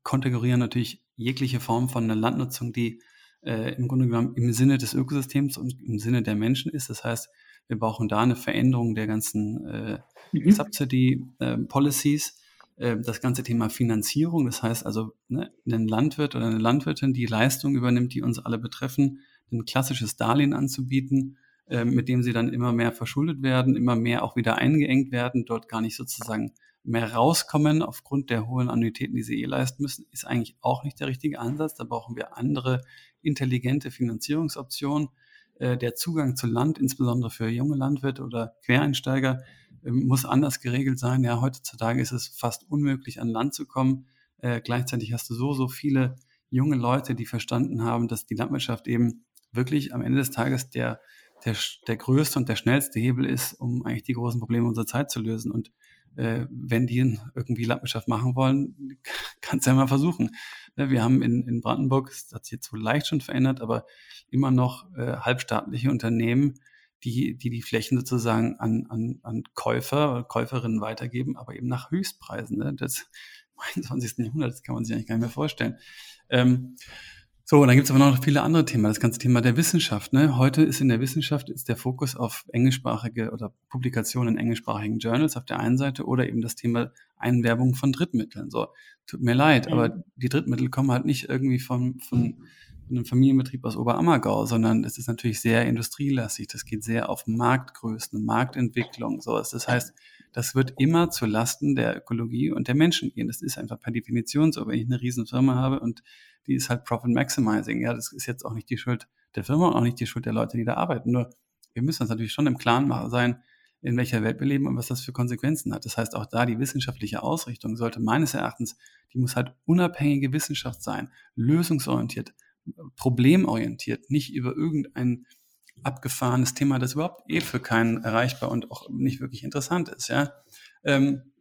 konfigurieren natürlich jegliche Form von einer Landnutzung, die äh, im Grunde genommen im Sinne des Ökosystems und im Sinne der Menschen ist. Das heißt, wir brauchen da eine Veränderung der ganzen äh, mhm. Subsidy-Policies. Äh, das ganze Thema Finanzierung, das heißt also, ne, ein Landwirt oder eine Landwirtin, die Leistung übernimmt, die uns alle betreffen, ein klassisches Darlehen anzubieten, äh, mit dem sie dann immer mehr verschuldet werden, immer mehr auch wieder eingeengt werden, dort gar nicht sozusagen mehr rauskommen aufgrund der hohen Annuitäten, die sie eh leisten müssen, ist eigentlich auch nicht der richtige Ansatz. Da brauchen wir andere intelligente Finanzierungsoptionen. Äh, der Zugang zu Land, insbesondere für junge Landwirte oder Quereinsteiger, äh, muss anders geregelt sein. Ja, heutzutage ist es fast unmöglich, an Land zu kommen. Äh, gleichzeitig hast du so, so viele junge Leute, die verstanden haben, dass die Landwirtschaft eben wirklich am Ende des Tages der, der, der größte und der schnellste Hebel ist, um eigentlich die großen Probleme unserer Zeit zu lösen. Und wenn die irgendwie Landwirtschaft machen wollen, kannst du ja mal versuchen. Ne, wir haben in, in Brandenburg, das hat sich jetzt wohl leicht schon verändert, aber immer noch äh, halbstaatliche Unternehmen, die, die die Flächen sozusagen an, an, an Käufer Käuferinnen weitergeben, aber eben nach Höchstpreisen. Ne? Das 21. Jahrhundert, das kann man sich eigentlich gar nicht mehr vorstellen. Ähm, so, und dann gibt es aber noch viele andere Themen. Das ganze Thema der Wissenschaft. Ne? Heute ist in der Wissenschaft ist der Fokus auf englischsprachige oder Publikationen in englischsprachigen Journals auf der einen Seite oder eben das Thema Einwerbung von Drittmitteln. So, tut mir leid, mhm. aber die Drittmittel kommen halt nicht irgendwie von, von einem Familienbetrieb aus Oberammergau, sondern es ist natürlich sehr industrielastig. Das geht sehr auf Marktgrößen, Marktentwicklung, sowas. Das heißt, das wird immer zu Lasten der Ökologie und der Menschen gehen. Das ist einfach per Definition so. Wenn ich eine riesen Firma habe und die ist halt Profit Maximizing. Ja, das ist jetzt auch nicht die Schuld der Firma und auch nicht die Schuld der Leute, die da arbeiten. Nur wir müssen uns natürlich schon im Klaren sein, in welcher Welt wir leben und was das für Konsequenzen hat. Das heißt, auch da die wissenschaftliche Ausrichtung sollte meines Erachtens, die muss halt unabhängige Wissenschaft sein, lösungsorientiert, problemorientiert, nicht über irgendein abgefahrenes Thema, das überhaupt eh für keinen erreichbar und auch nicht wirklich interessant ist. Ja? Ähm,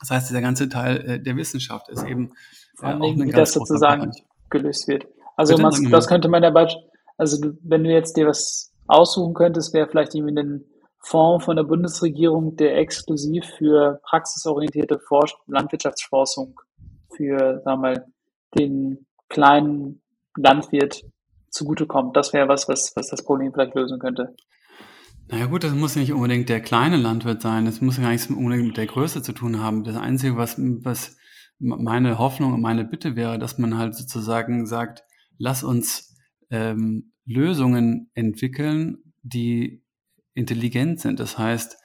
das heißt, dieser ganze Teil äh, der Wissenschaft ist eben äh, auch ein wie das sozusagen Bereich gelöst wird. Also man, das könnte man dabei, also wenn du jetzt dir was aussuchen könntest, wäre vielleicht irgendwie ein Fonds von der Bundesregierung, der exklusiv für praxisorientierte Forsch Landwirtschaftsforschung für, sagen wir mal, den kleinen Landwirt zugutekommt. Das wäre was, was, was das Problem vielleicht lösen könnte. Naja gut, das muss nicht unbedingt der kleine Landwirt sein. Das muss gar nichts unbedingt mit der Größe zu tun haben. Das Einzige, was, was meine Hoffnung und meine Bitte wäre, dass man halt sozusagen sagt, lass uns ähm, Lösungen entwickeln, die intelligent sind. Das heißt,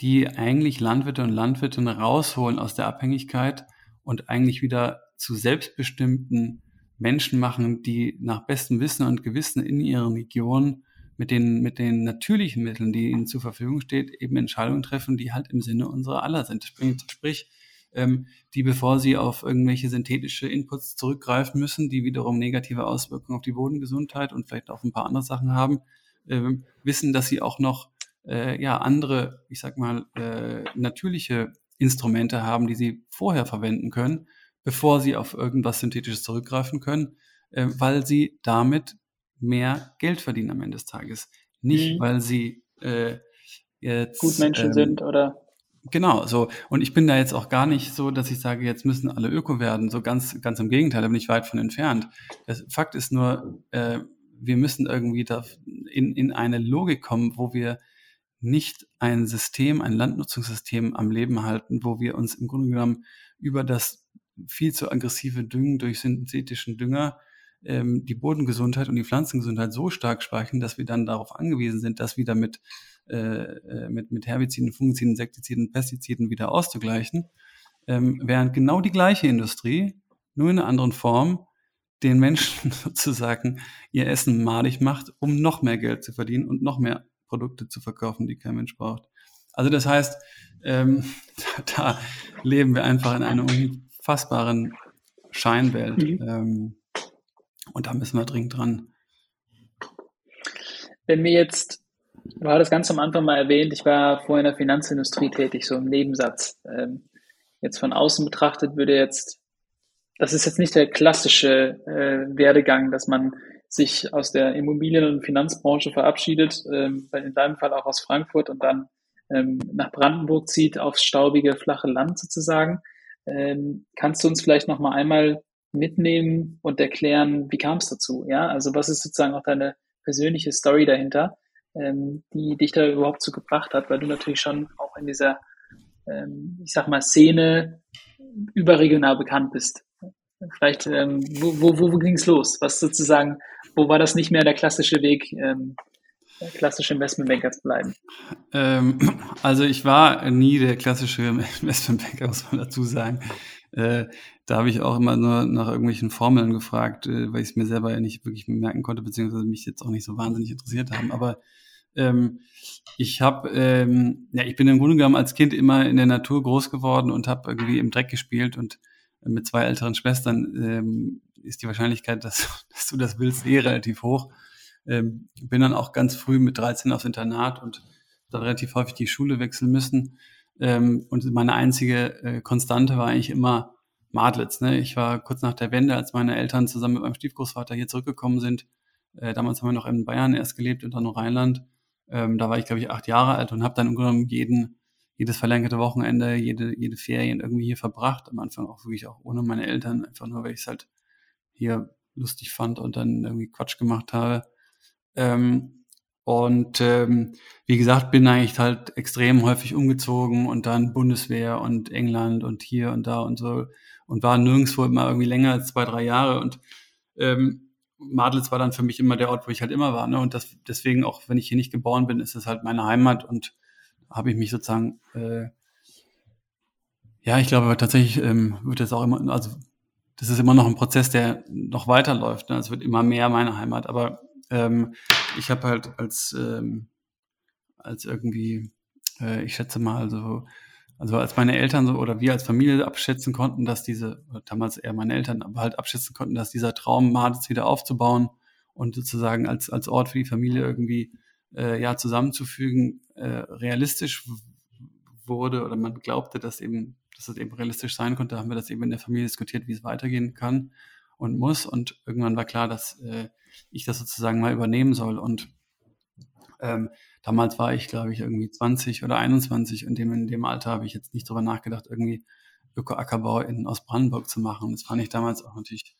die eigentlich Landwirte und Landwirtinnen rausholen aus der Abhängigkeit und eigentlich wieder zu selbstbestimmten Menschen machen, die nach bestem Wissen und Gewissen in ihren Regionen mit den, mit den natürlichen Mitteln, die ihnen zur Verfügung steht, eben Entscheidungen treffen, die halt im Sinne unserer aller sind. Sprich, ähm, die bevor sie auf irgendwelche synthetische Inputs zurückgreifen müssen, die wiederum negative Auswirkungen auf die Bodengesundheit und vielleicht auch ein paar andere Sachen haben, ähm, wissen, dass sie auch noch äh, ja andere, ich sag mal, äh, natürliche Instrumente haben, die sie vorher verwenden können, bevor sie auf irgendwas Synthetisches zurückgreifen können, äh, weil sie damit mehr Geld verdienen am Ende des Tages. Nicht, mhm. weil sie äh, jetzt Gutmenschen ähm, sind oder Genau, so. Und ich bin da jetzt auch gar nicht so, dass ich sage, jetzt müssen alle Öko werden. So ganz, ganz im Gegenteil, da bin ich weit von entfernt. Das Fakt ist nur, äh, wir müssen irgendwie da in, in eine Logik kommen, wo wir nicht ein System, ein Landnutzungssystem am Leben halten, wo wir uns im Grunde genommen über das viel zu aggressive Düngen durch synthetischen Dünger ähm, die Bodengesundheit und die Pflanzengesundheit so stark speichern, dass wir dann darauf angewiesen sind, das wieder mit, äh, äh, mit, mit Herbiziden, Fungiziden, Insektiziden, Pestiziden wieder auszugleichen. Ähm, während genau die gleiche Industrie, nur in einer anderen Form, den Menschen sozusagen ihr Essen madig macht, um noch mehr Geld zu verdienen und noch mehr Produkte zu verkaufen, die kein Mensch braucht. Also das heißt, ähm, da, da leben wir einfach in einer unfassbaren Scheinwelt. Mhm. Ähm, und da müssen wir dringend dran. Wenn wir jetzt, du hattest ganz am Anfang mal erwähnt, ich war vorher in der Finanzindustrie tätig, so im Nebensatz. Ähm, jetzt von außen betrachtet würde jetzt, das ist jetzt nicht der klassische äh, Werdegang, dass man sich aus der Immobilien- und Finanzbranche verabschiedet, ähm, in deinem Fall auch aus Frankfurt und dann ähm, nach Brandenburg zieht, aufs staubige, flache Land sozusagen. Ähm, kannst du uns vielleicht noch mal einmal mitnehmen und erklären, wie kam es dazu? Ja, also was ist sozusagen auch deine persönliche Story dahinter, ähm, die dich da überhaupt zu gebracht hat, weil du natürlich schon auch in dieser, ähm, ich sag mal, Szene überregional bekannt bist. Vielleicht, ähm, wo, wo, wo ging es los? Was sozusagen, wo war das nicht mehr der klassische Weg, ähm, klassische Investmentbanker bleiben? Ähm, also ich war nie der klassische Investmentbanker, muss man dazu sagen. Äh, da habe ich auch immer nur nach irgendwelchen Formeln gefragt, äh, weil ich es mir selber ja nicht wirklich merken konnte, beziehungsweise mich jetzt auch nicht so wahnsinnig interessiert haben. Aber ähm, ich habe, ähm, ja, ich bin im Grunde genommen als Kind immer in der Natur groß geworden und habe irgendwie im Dreck gespielt und mit zwei älteren Schwestern ähm, ist die Wahrscheinlichkeit, dass, dass du das willst, eh relativ hoch. Ähm, bin dann auch ganz früh mit 13 aufs Internat und dann relativ häufig die Schule wechseln müssen. Ähm, und meine einzige äh, Konstante war eigentlich immer Madlitz. Ne? Ich war kurz nach der Wende, als meine Eltern zusammen mit meinem Stiefgroßvater hier zurückgekommen sind. Äh, damals haben wir noch in Bayern erst gelebt und dann noch Rheinland. Ähm, da war ich, glaube ich, acht Jahre alt und habe dann im Grunde jeden, jedes verlängerte Wochenende, jede, jede Ferien irgendwie hier verbracht. Am Anfang auch wirklich auch ohne meine Eltern, einfach nur, weil ich es halt hier lustig fand und dann irgendwie Quatsch gemacht habe. Ähm, und ähm, wie gesagt, bin eigentlich halt extrem häufig umgezogen und dann Bundeswehr und England und hier und da und so und war nirgendwo immer irgendwie länger als zwei, drei Jahre. Und ähm, Madlitz war dann für mich immer der Ort, wo ich halt immer war. Ne? Und das, deswegen, auch wenn ich hier nicht geboren bin, ist es halt meine Heimat und habe ich mich sozusagen, äh, ja, ich glaube tatsächlich ähm, wird das auch immer, also das ist immer noch ein Prozess, der noch weiterläuft. Ne? Es wird immer mehr meine Heimat, aber ähm, ich habe halt als, ähm, als irgendwie, äh, ich schätze mal, also, also als meine Eltern so oder wir als Familie abschätzen konnten, dass diese, damals eher meine Eltern, aber halt abschätzen konnten, dass dieser Traum, Maditz wieder aufzubauen und sozusagen als, als Ort für die Familie irgendwie äh, ja zusammenzufügen, äh, realistisch wurde oder man glaubte, dass eben, dass es eben realistisch sein konnte, haben wir das eben in der Familie diskutiert, wie es weitergehen kann und muss. Und irgendwann war klar, dass äh, ich das sozusagen mal übernehmen soll. Und ähm, damals war ich, glaube ich, irgendwie 20 oder 21 und dem, in dem Alter habe ich jetzt nicht drüber nachgedacht, irgendwie Öko-Ackerbau in Ostbrandenburg zu machen. Das fand ich damals auch natürlich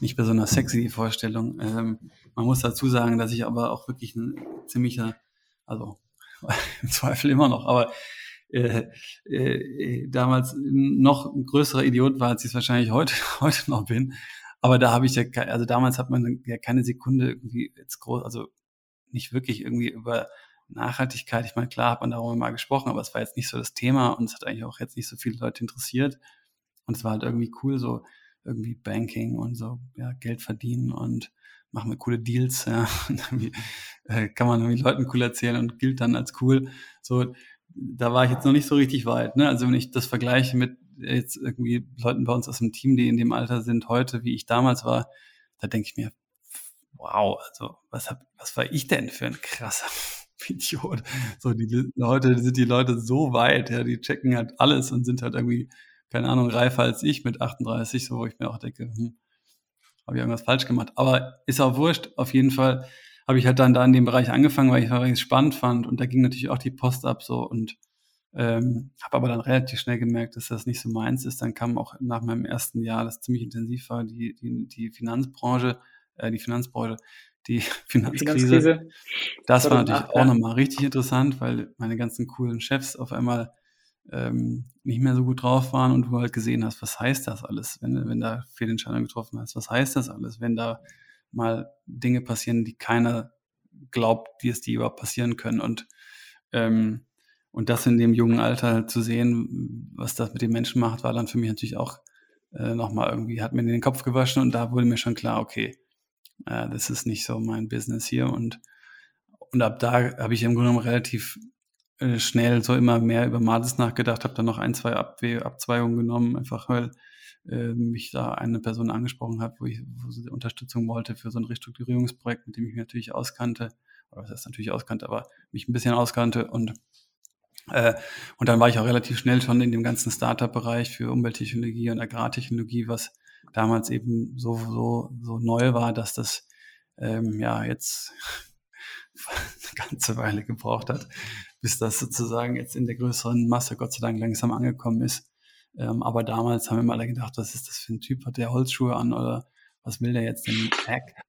nicht besonders sexy, die Vorstellung. Ähm, man muss dazu sagen, dass ich aber auch wirklich ein ziemlicher, also im Zweifel immer noch, aber äh, äh, damals noch ein größerer Idiot war, als ich es wahrscheinlich heute, heute noch bin. Aber da habe ich ja, also damals hat man ja keine Sekunde irgendwie jetzt groß, also nicht wirklich irgendwie über Nachhaltigkeit. Ich meine, klar hat man darüber mal gesprochen, aber es war jetzt nicht so das Thema und es hat eigentlich auch jetzt nicht so viele Leute interessiert. Und es war halt irgendwie cool, so irgendwie Banking und so, ja, Geld verdienen und machen wir coole Deals, ja. Äh, kann man irgendwie Leuten cool erzählen und gilt dann als cool. So, da war ich jetzt noch nicht so richtig weit. Ne? Also wenn ich das vergleiche mit jetzt irgendwie Leuten bei uns aus dem Team, die in dem Alter sind heute, wie ich damals war, da denke ich mir, wow, also was hab, was war ich denn für ein krasser Idiot? So die heute sind die Leute so weit, ja, die checken halt alles und sind halt irgendwie keine Ahnung reifer als ich mit 38, so wo ich mir auch denke, hm, habe ich irgendwas falsch gemacht. Aber ist auch wurscht. Auf jeden Fall habe ich halt dann da in dem Bereich angefangen, weil ich es spannend fand und da ging natürlich auch die Post ab so und Ähm, habe aber dann relativ schnell gemerkt, dass das nicht so meins ist. Dann kam auch nach meinem ersten Jahr, das ziemlich intensiv war, die, die, die Finanzbranche, äh, die Finanzbranche, die Finanzkrise. Finanzkrise. Das war natürlich auch nochmal richtig interessant, weil meine ganzen coolen Chefs auf einmal ähm, nicht mehr so gut drauf waren und du halt gesehen hast, was heißt das alles, wenn, wenn da Fehlentscheidungen getroffen hast, was heißt das alles, wenn da mal Dinge passieren, die keiner glaubt, die es die überhaupt passieren können und ähm, und das in dem jungen Alter zu sehen, was das mit den Menschen macht, war dann für mich natürlich auch äh, nochmal irgendwie, hat mir den Kopf gewaschen und da wurde mir schon klar, okay, äh, das ist nicht so mein Business hier. Und und ab da habe ich im Grunde genommen relativ äh, schnell so immer mehr über Mades nachgedacht, habe dann noch ein, zwei Abwe Abzweigungen genommen, einfach weil äh, mich da eine Person angesprochen hat, wo ich wo sie Unterstützung wollte für so ein Restrukturierungsprojekt, mit dem ich mich natürlich auskannte, oder was heißt natürlich auskannte, aber mich ein bisschen auskannte. Und und dann war ich auch relativ schnell schon in dem ganzen Startup-Bereich für Umwelttechnologie und Agrartechnologie, was damals eben so, so, so neu war, dass das ähm, ja jetzt eine ganze Weile gebraucht hat, bis das sozusagen jetzt in der größeren Masse Gott sei Dank langsam angekommen ist. Ähm, aber damals haben wir alle gedacht, was ist das für ein Typ? Hat der Holzschuhe an oder was will der jetzt denn?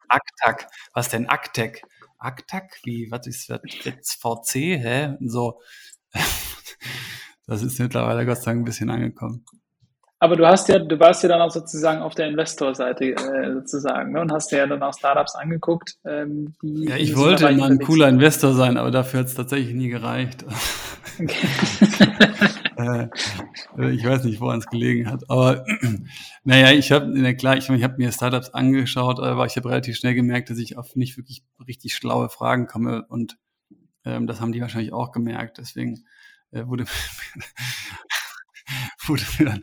Aktak, was denn Aktek? Aktak? Wie, was ist das VC? Hä? Und so. das ist mittlerweile Gott sei Dank ein bisschen angekommen. Aber du hast ja, du warst ja dann auch sozusagen auf der Investorseite äh, sozusagen ne? und hast ja dann auch Startups angeguckt. Ähm, die ja, ich wollte immer ein cooler Investor sein, aber dafür hat es tatsächlich nie gereicht. Okay. äh, ich weiß nicht, woran es gelegen hat. Aber naja, ich habe klar, ich, ich habe mir Startups angeschaut, aber ich habe relativ schnell gemerkt, dass ich auf nicht wirklich richtig schlaue Fragen komme und ähm, das haben die wahrscheinlich auch gemerkt. Deswegen äh, wurde wurde mir dann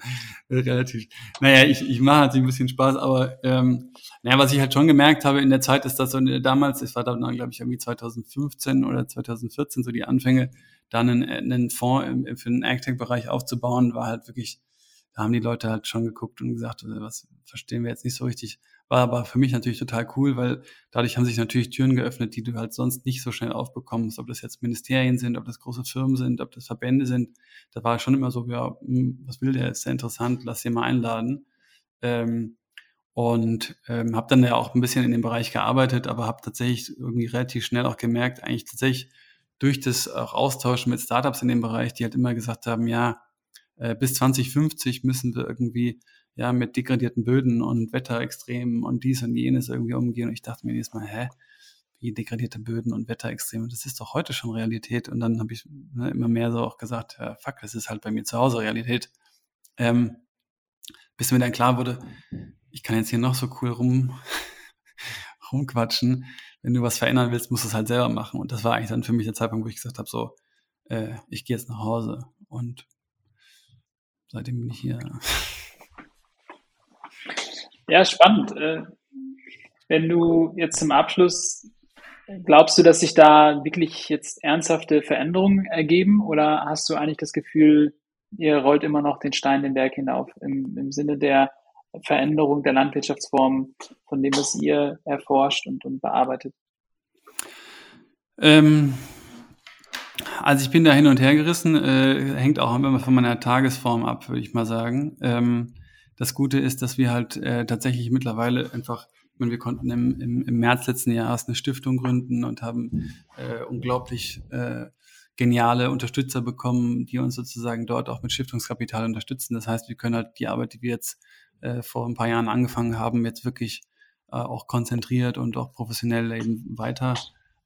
relativ, naja, ich, ich mache natürlich ein bisschen Spaß, aber ähm, naja, was ich halt schon gemerkt habe in der Zeit, ist, dass so damals, es war dann, glaube ich, irgendwie 2015 oder 2014, so die Anfänge, dann einen, einen Fonds für den AgTech-Bereich aufzubauen, war halt wirklich, da haben die Leute halt schon geguckt und gesagt, äh, was verstehen wir jetzt nicht so richtig. War aber für mich natürlich total cool, weil dadurch haben sich natürlich Türen geöffnet, die du halt sonst nicht so schnell aufbekommst. Ob das jetzt Ministerien sind, ob das große Firmen sind, ob das Verbände sind. Da war schon immer so, ja, hm, was will der, ist sehr interessant, lass ihn mal einladen. Ähm, und ähm, habe dann ja auch ein bisschen in dem Bereich gearbeitet, aber habe tatsächlich irgendwie relativ schnell auch gemerkt, eigentlich tatsächlich durch das auch Austauschen mit Startups in dem Bereich, die halt immer gesagt haben, ja, äh, bis 2050 müssen wir irgendwie ja, mit degradierten Böden und Wetterextremen und dies und jenes irgendwie umgehen. Und ich dachte mir jedes Mal, hä, wie degradierte Böden und Wetterextreme, das ist doch heute schon Realität. Und dann habe ich ne, immer mehr so auch gesagt, ja, fuck, das ist halt bei mir zu Hause Realität. Ähm, bis mir dann klar wurde, ich kann jetzt hier noch so cool rum, rumquatschen. Wenn du was verändern willst, musst du es halt selber machen. Und das war eigentlich dann für mich der Zeitpunkt, wo ich gesagt habe, so, äh, ich gehe jetzt nach Hause. Und seitdem bin ich hier. Ja, spannend. Äh, wenn du jetzt zum Abschluss, glaubst du, dass sich da wirklich jetzt ernsthafte Veränderungen ergeben oder hast du eigentlich das Gefühl, ihr rollt immer noch den Stein den Berg hinauf im, im Sinne der Veränderung der Landwirtschaftsform, von dem, was ihr erforscht und, und bearbeitet? Ähm, also ich bin da hin und her gerissen, äh, hängt auch immer von meiner Tagesform ab, würde ich mal sagen. Ähm, das Gute ist, dass wir halt äh, tatsächlich mittlerweile einfach, ich meine, wir konnten im, im, im März letzten Jahres eine Stiftung gründen und haben äh, unglaublich äh, geniale Unterstützer bekommen, die uns sozusagen dort auch mit Stiftungskapital unterstützen. Das heißt, wir können halt die Arbeit, die wir jetzt äh, vor ein paar Jahren angefangen haben, jetzt wirklich äh, auch konzentriert und auch professionell eben weiter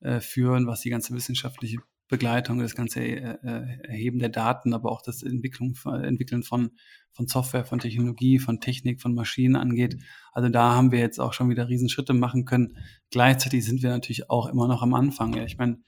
äh, was die ganze wissenschaftliche Begleitung, das ganze äh, äh, Erheben der Daten, aber auch das Entwicklung, Entwickeln von, von Software, von Technologie, von Technik, von Maschinen angeht. Also da haben wir jetzt auch schon wieder Riesenschritte machen können. Gleichzeitig sind wir natürlich auch immer noch am Anfang. Ja. Ich meine,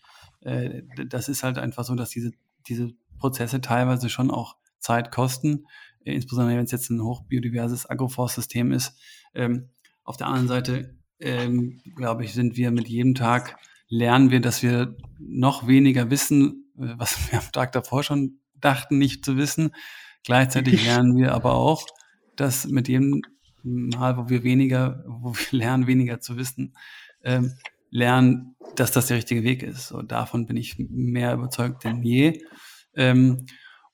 äh, das ist halt einfach so, dass diese, diese Prozesse teilweise schon auch Zeit kosten, insbesondere wenn es jetzt ein hochbiodiverses Agroforstsystem ist. Ähm, auf der anderen Seite, ähm, glaube ich, sind wir mit jedem Tag lernen wir, dass wir noch weniger wissen, äh, was wir am Tag davor schon dachten, nicht zu wissen. Gleichzeitig lernen wir aber auch, dass mit jedem Mal, wo wir weniger, wo wir lernen, weniger zu wissen, ähm, lernen, dass das der richtige Weg ist. Und davon bin ich mehr überzeugt denn je. Ähm,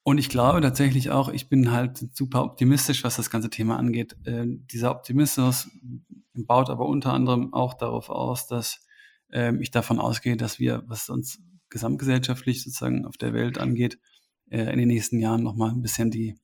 Und ich glaube tatsächlich auch, ich bin halt super optimistisch, was das ganze Thema angeht. Äh, dieser Optimismus baut aber unter anderem auch darauf aus, dass äh, ich davon ausgehe, dass wir, was uns gesamtgesellschaftlich sozusagen auf der Welt angeht, äh, in den nächsten Jahren nochmal ein bisschen die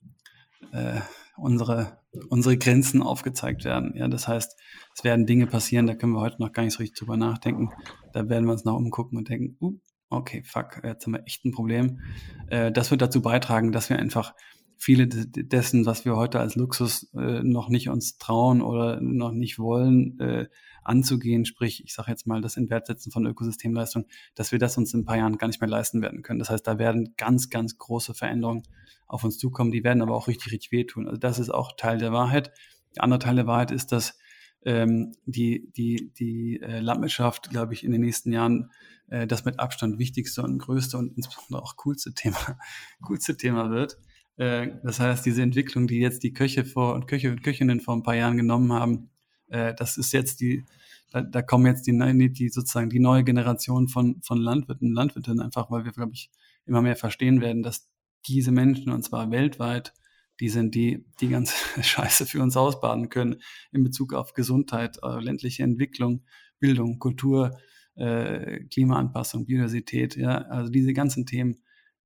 äh, unsere, unsere Grenzen aufgezeigt werden. Ja, das heißt, es werden Dinge passieren, da können wir heute noch gar nicht so richtig drüber nachdenken. Da werden wir uns noch umgucken und denken, uh, okay, fuck, jetzt haben wir echt ein Problem. Äh, das wird dazu beitragen, dass wir einfach viele dessen, was wir heute als Luxus äh, noch nicht uns trauen oder noch nicht wollen, äh, anzugehen, sprich, ich sage jetzt mal, das Inwertsetzen von Ökosystemleistung, dass wir das uns in ein paar Jahren gar nicht mehr leisten werden können. Das heißt, da werden ganz, ganz große Veränderungen auf uns zukommen, die werden aber auch richtig, richtig wehtun. Also das ist auch Teil der Wahrheit. Der andere Teil der Wahrheit ist, dass ähm, die, die, die äh, Landwirtschaft, glaube ich, in den nächsten Jahren äh, das mit Abstand wichtigste und größte und insbesondere auch coolste Thema, coolste Thema wird. Äh, das heißt, diese Entwicklung, die jetzt die Köche vor und Köche und Köchinnen vor ein paar Jahren genommen haben, äh, das ist jetzt die, da, da kommen jetzt die, die sozusagen die neue Generation von, von Landwirten und Landwirtinnen einfach, weil wir, glaube ich, immer mehr verstehen werden, dass diese Menschen, und zwar weltweit, die sind die, die ganz Scheiße für uns ausbaden können in Bezug auf Gesundheit, äh, ländliche Entwicklung, Bildung, Kultur, Klimaanpassung, Biodiversität, ja, also diese ganzen Themen,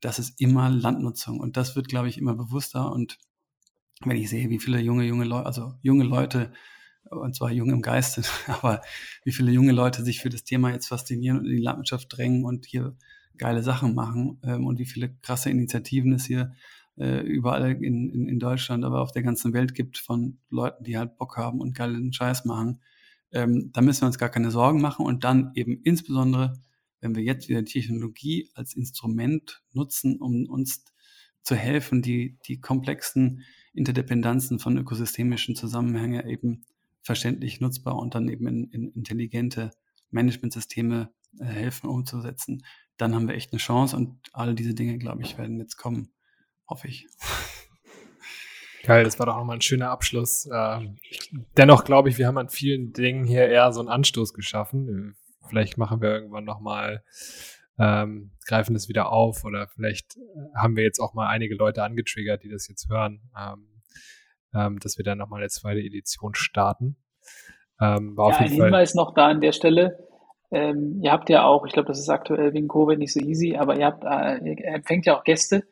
das ist immer Landnutzung und das wird, glaube ich, immer bewusster und wenn ich sehe, wie viele junge, junge Leute, also junge Leute, und zwar jung im Geiste, aber wie viele junge Leute sich für das Thema jetzt faszinieren und in die Landwirtschaft drängen und hier geile Sachen machen ähm, und wie viele krasse Initiativen es hier äh, überall in, in, in Deutschland, aber auf der ganzen Welt gibt von Leuten, die halt Bock haben und geilen Scheiß machen. Ähm, da müssen wir uns gar keine Sorgen machen und dann eben insbesondere, wenn wir jetzt wieder Technologie als Instrument nutzen, um uns zu helfen, die, die komplexen Interdependenzen von ökosystemischen Zusammenhängen eben verständlich nutzbar und dann eben in, in intelligente Managementsysteme äh, helfen umzusetzen dann haben wir echt eine Chance und all diese Dinge, glaube ich, werden jetzt kommen. Hoffe ich. Geil, das war doch nochmal ein schöner Abschluss. Ähm, dennoch glaube ich, wir haben an vielen Dingen hier eher so einen Anstoß geschaffen. Vielleicht machen wir irgendwann nochmal, ähm, greifen das wieder auf oder vielleicht äh, haben wir jetzt auch mal einige Leute angetriggert, die das jetzt hören, ähm, ähm, dass wir dann nochmal eine zweite Edition starten. Ähm, war ja, auf jeden ein Fall Hinweis noch da an der Stelle. Ähm, ihr habt ja auch, ich glaube, das ist aktuell wegen Covid nicht so easy, aber ihr habt, äh, ihr empfängt ja auch Gäste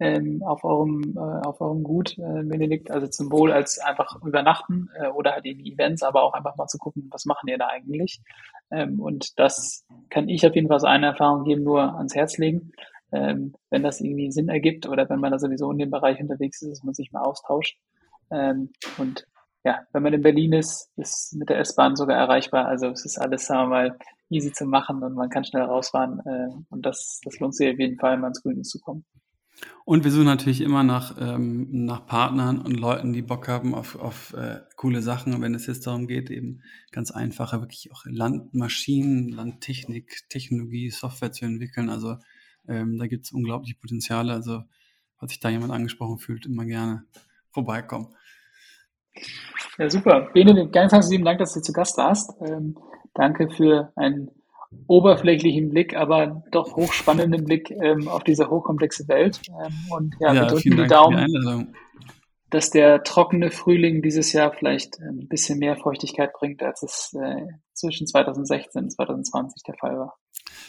ähm, auf eurem äh, auf eurem Gut, äh, Benedikt, also zum Wohl als einfach übernachten äh, oder halt irgendwie Events, aber auch einfach mal zu gucken, was machen ihr da eigentlich? Ähm, und das kann ich auf jeden Fall aus einer Erfahrung geben, nur ans Herz legen. Ähm, wenn das irgendwie Sinn ergibt oder wenn man da sowieso in dem Bereich unterwegs ist, dass man sich mal austauscht. Ähm, und ja, wenn man in Berlin ist, ist mit der S-Bahn sogar erreichbar. Also es ist alles, sagen wir mal, easy zu machen und man kann schnell rausfahren. Äh, und das, das lohnt sich auf jeden Fall, mal ins Grüne zu kommen. Und wir suchen natürlich immer nach, ähm, nach Partnern und Leuten, die Bock haben auf, auf äh, coole Sachen. Und wenn es jetzt darum geht, eben ganz einfache, wirklich auch Landmaschinen, Landtechnik, Technologie, Software zu entwickeln. Also ähm, da gibt es unglaubliche Potenziale. Also, falls sich da jemand angesprochen fühlt, immer gerne vorbeikommen. Ja, super. Benedikt, ganz herzlichen Dank, dass du zu Gast warst. Ähm, danke für einen oberflächlichen Blick, aber doch hochspannenden Blick ähm, auf diese hochkomplexe Welt. Ähm, und ja, ja wir drücken die Daumen, die dass der trockene Frühling dieses Jahr vielleicht ein bisschen mehr Feuchtigkeit bringt, als es äh, zwischen 2016 und 2020 der Fall war.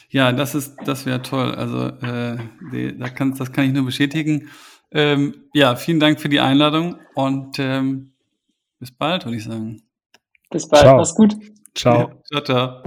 Ja, das ist, das wäre toll. Also äh, die, da kann, das kann ich nur bestätigen. Ähm, ja, vielen Dank für die Einladung und ähm, bis bald, würde ich sagen. Bis bald, Ciao. mach's gut. Ciao. Ja, ciao, ciao.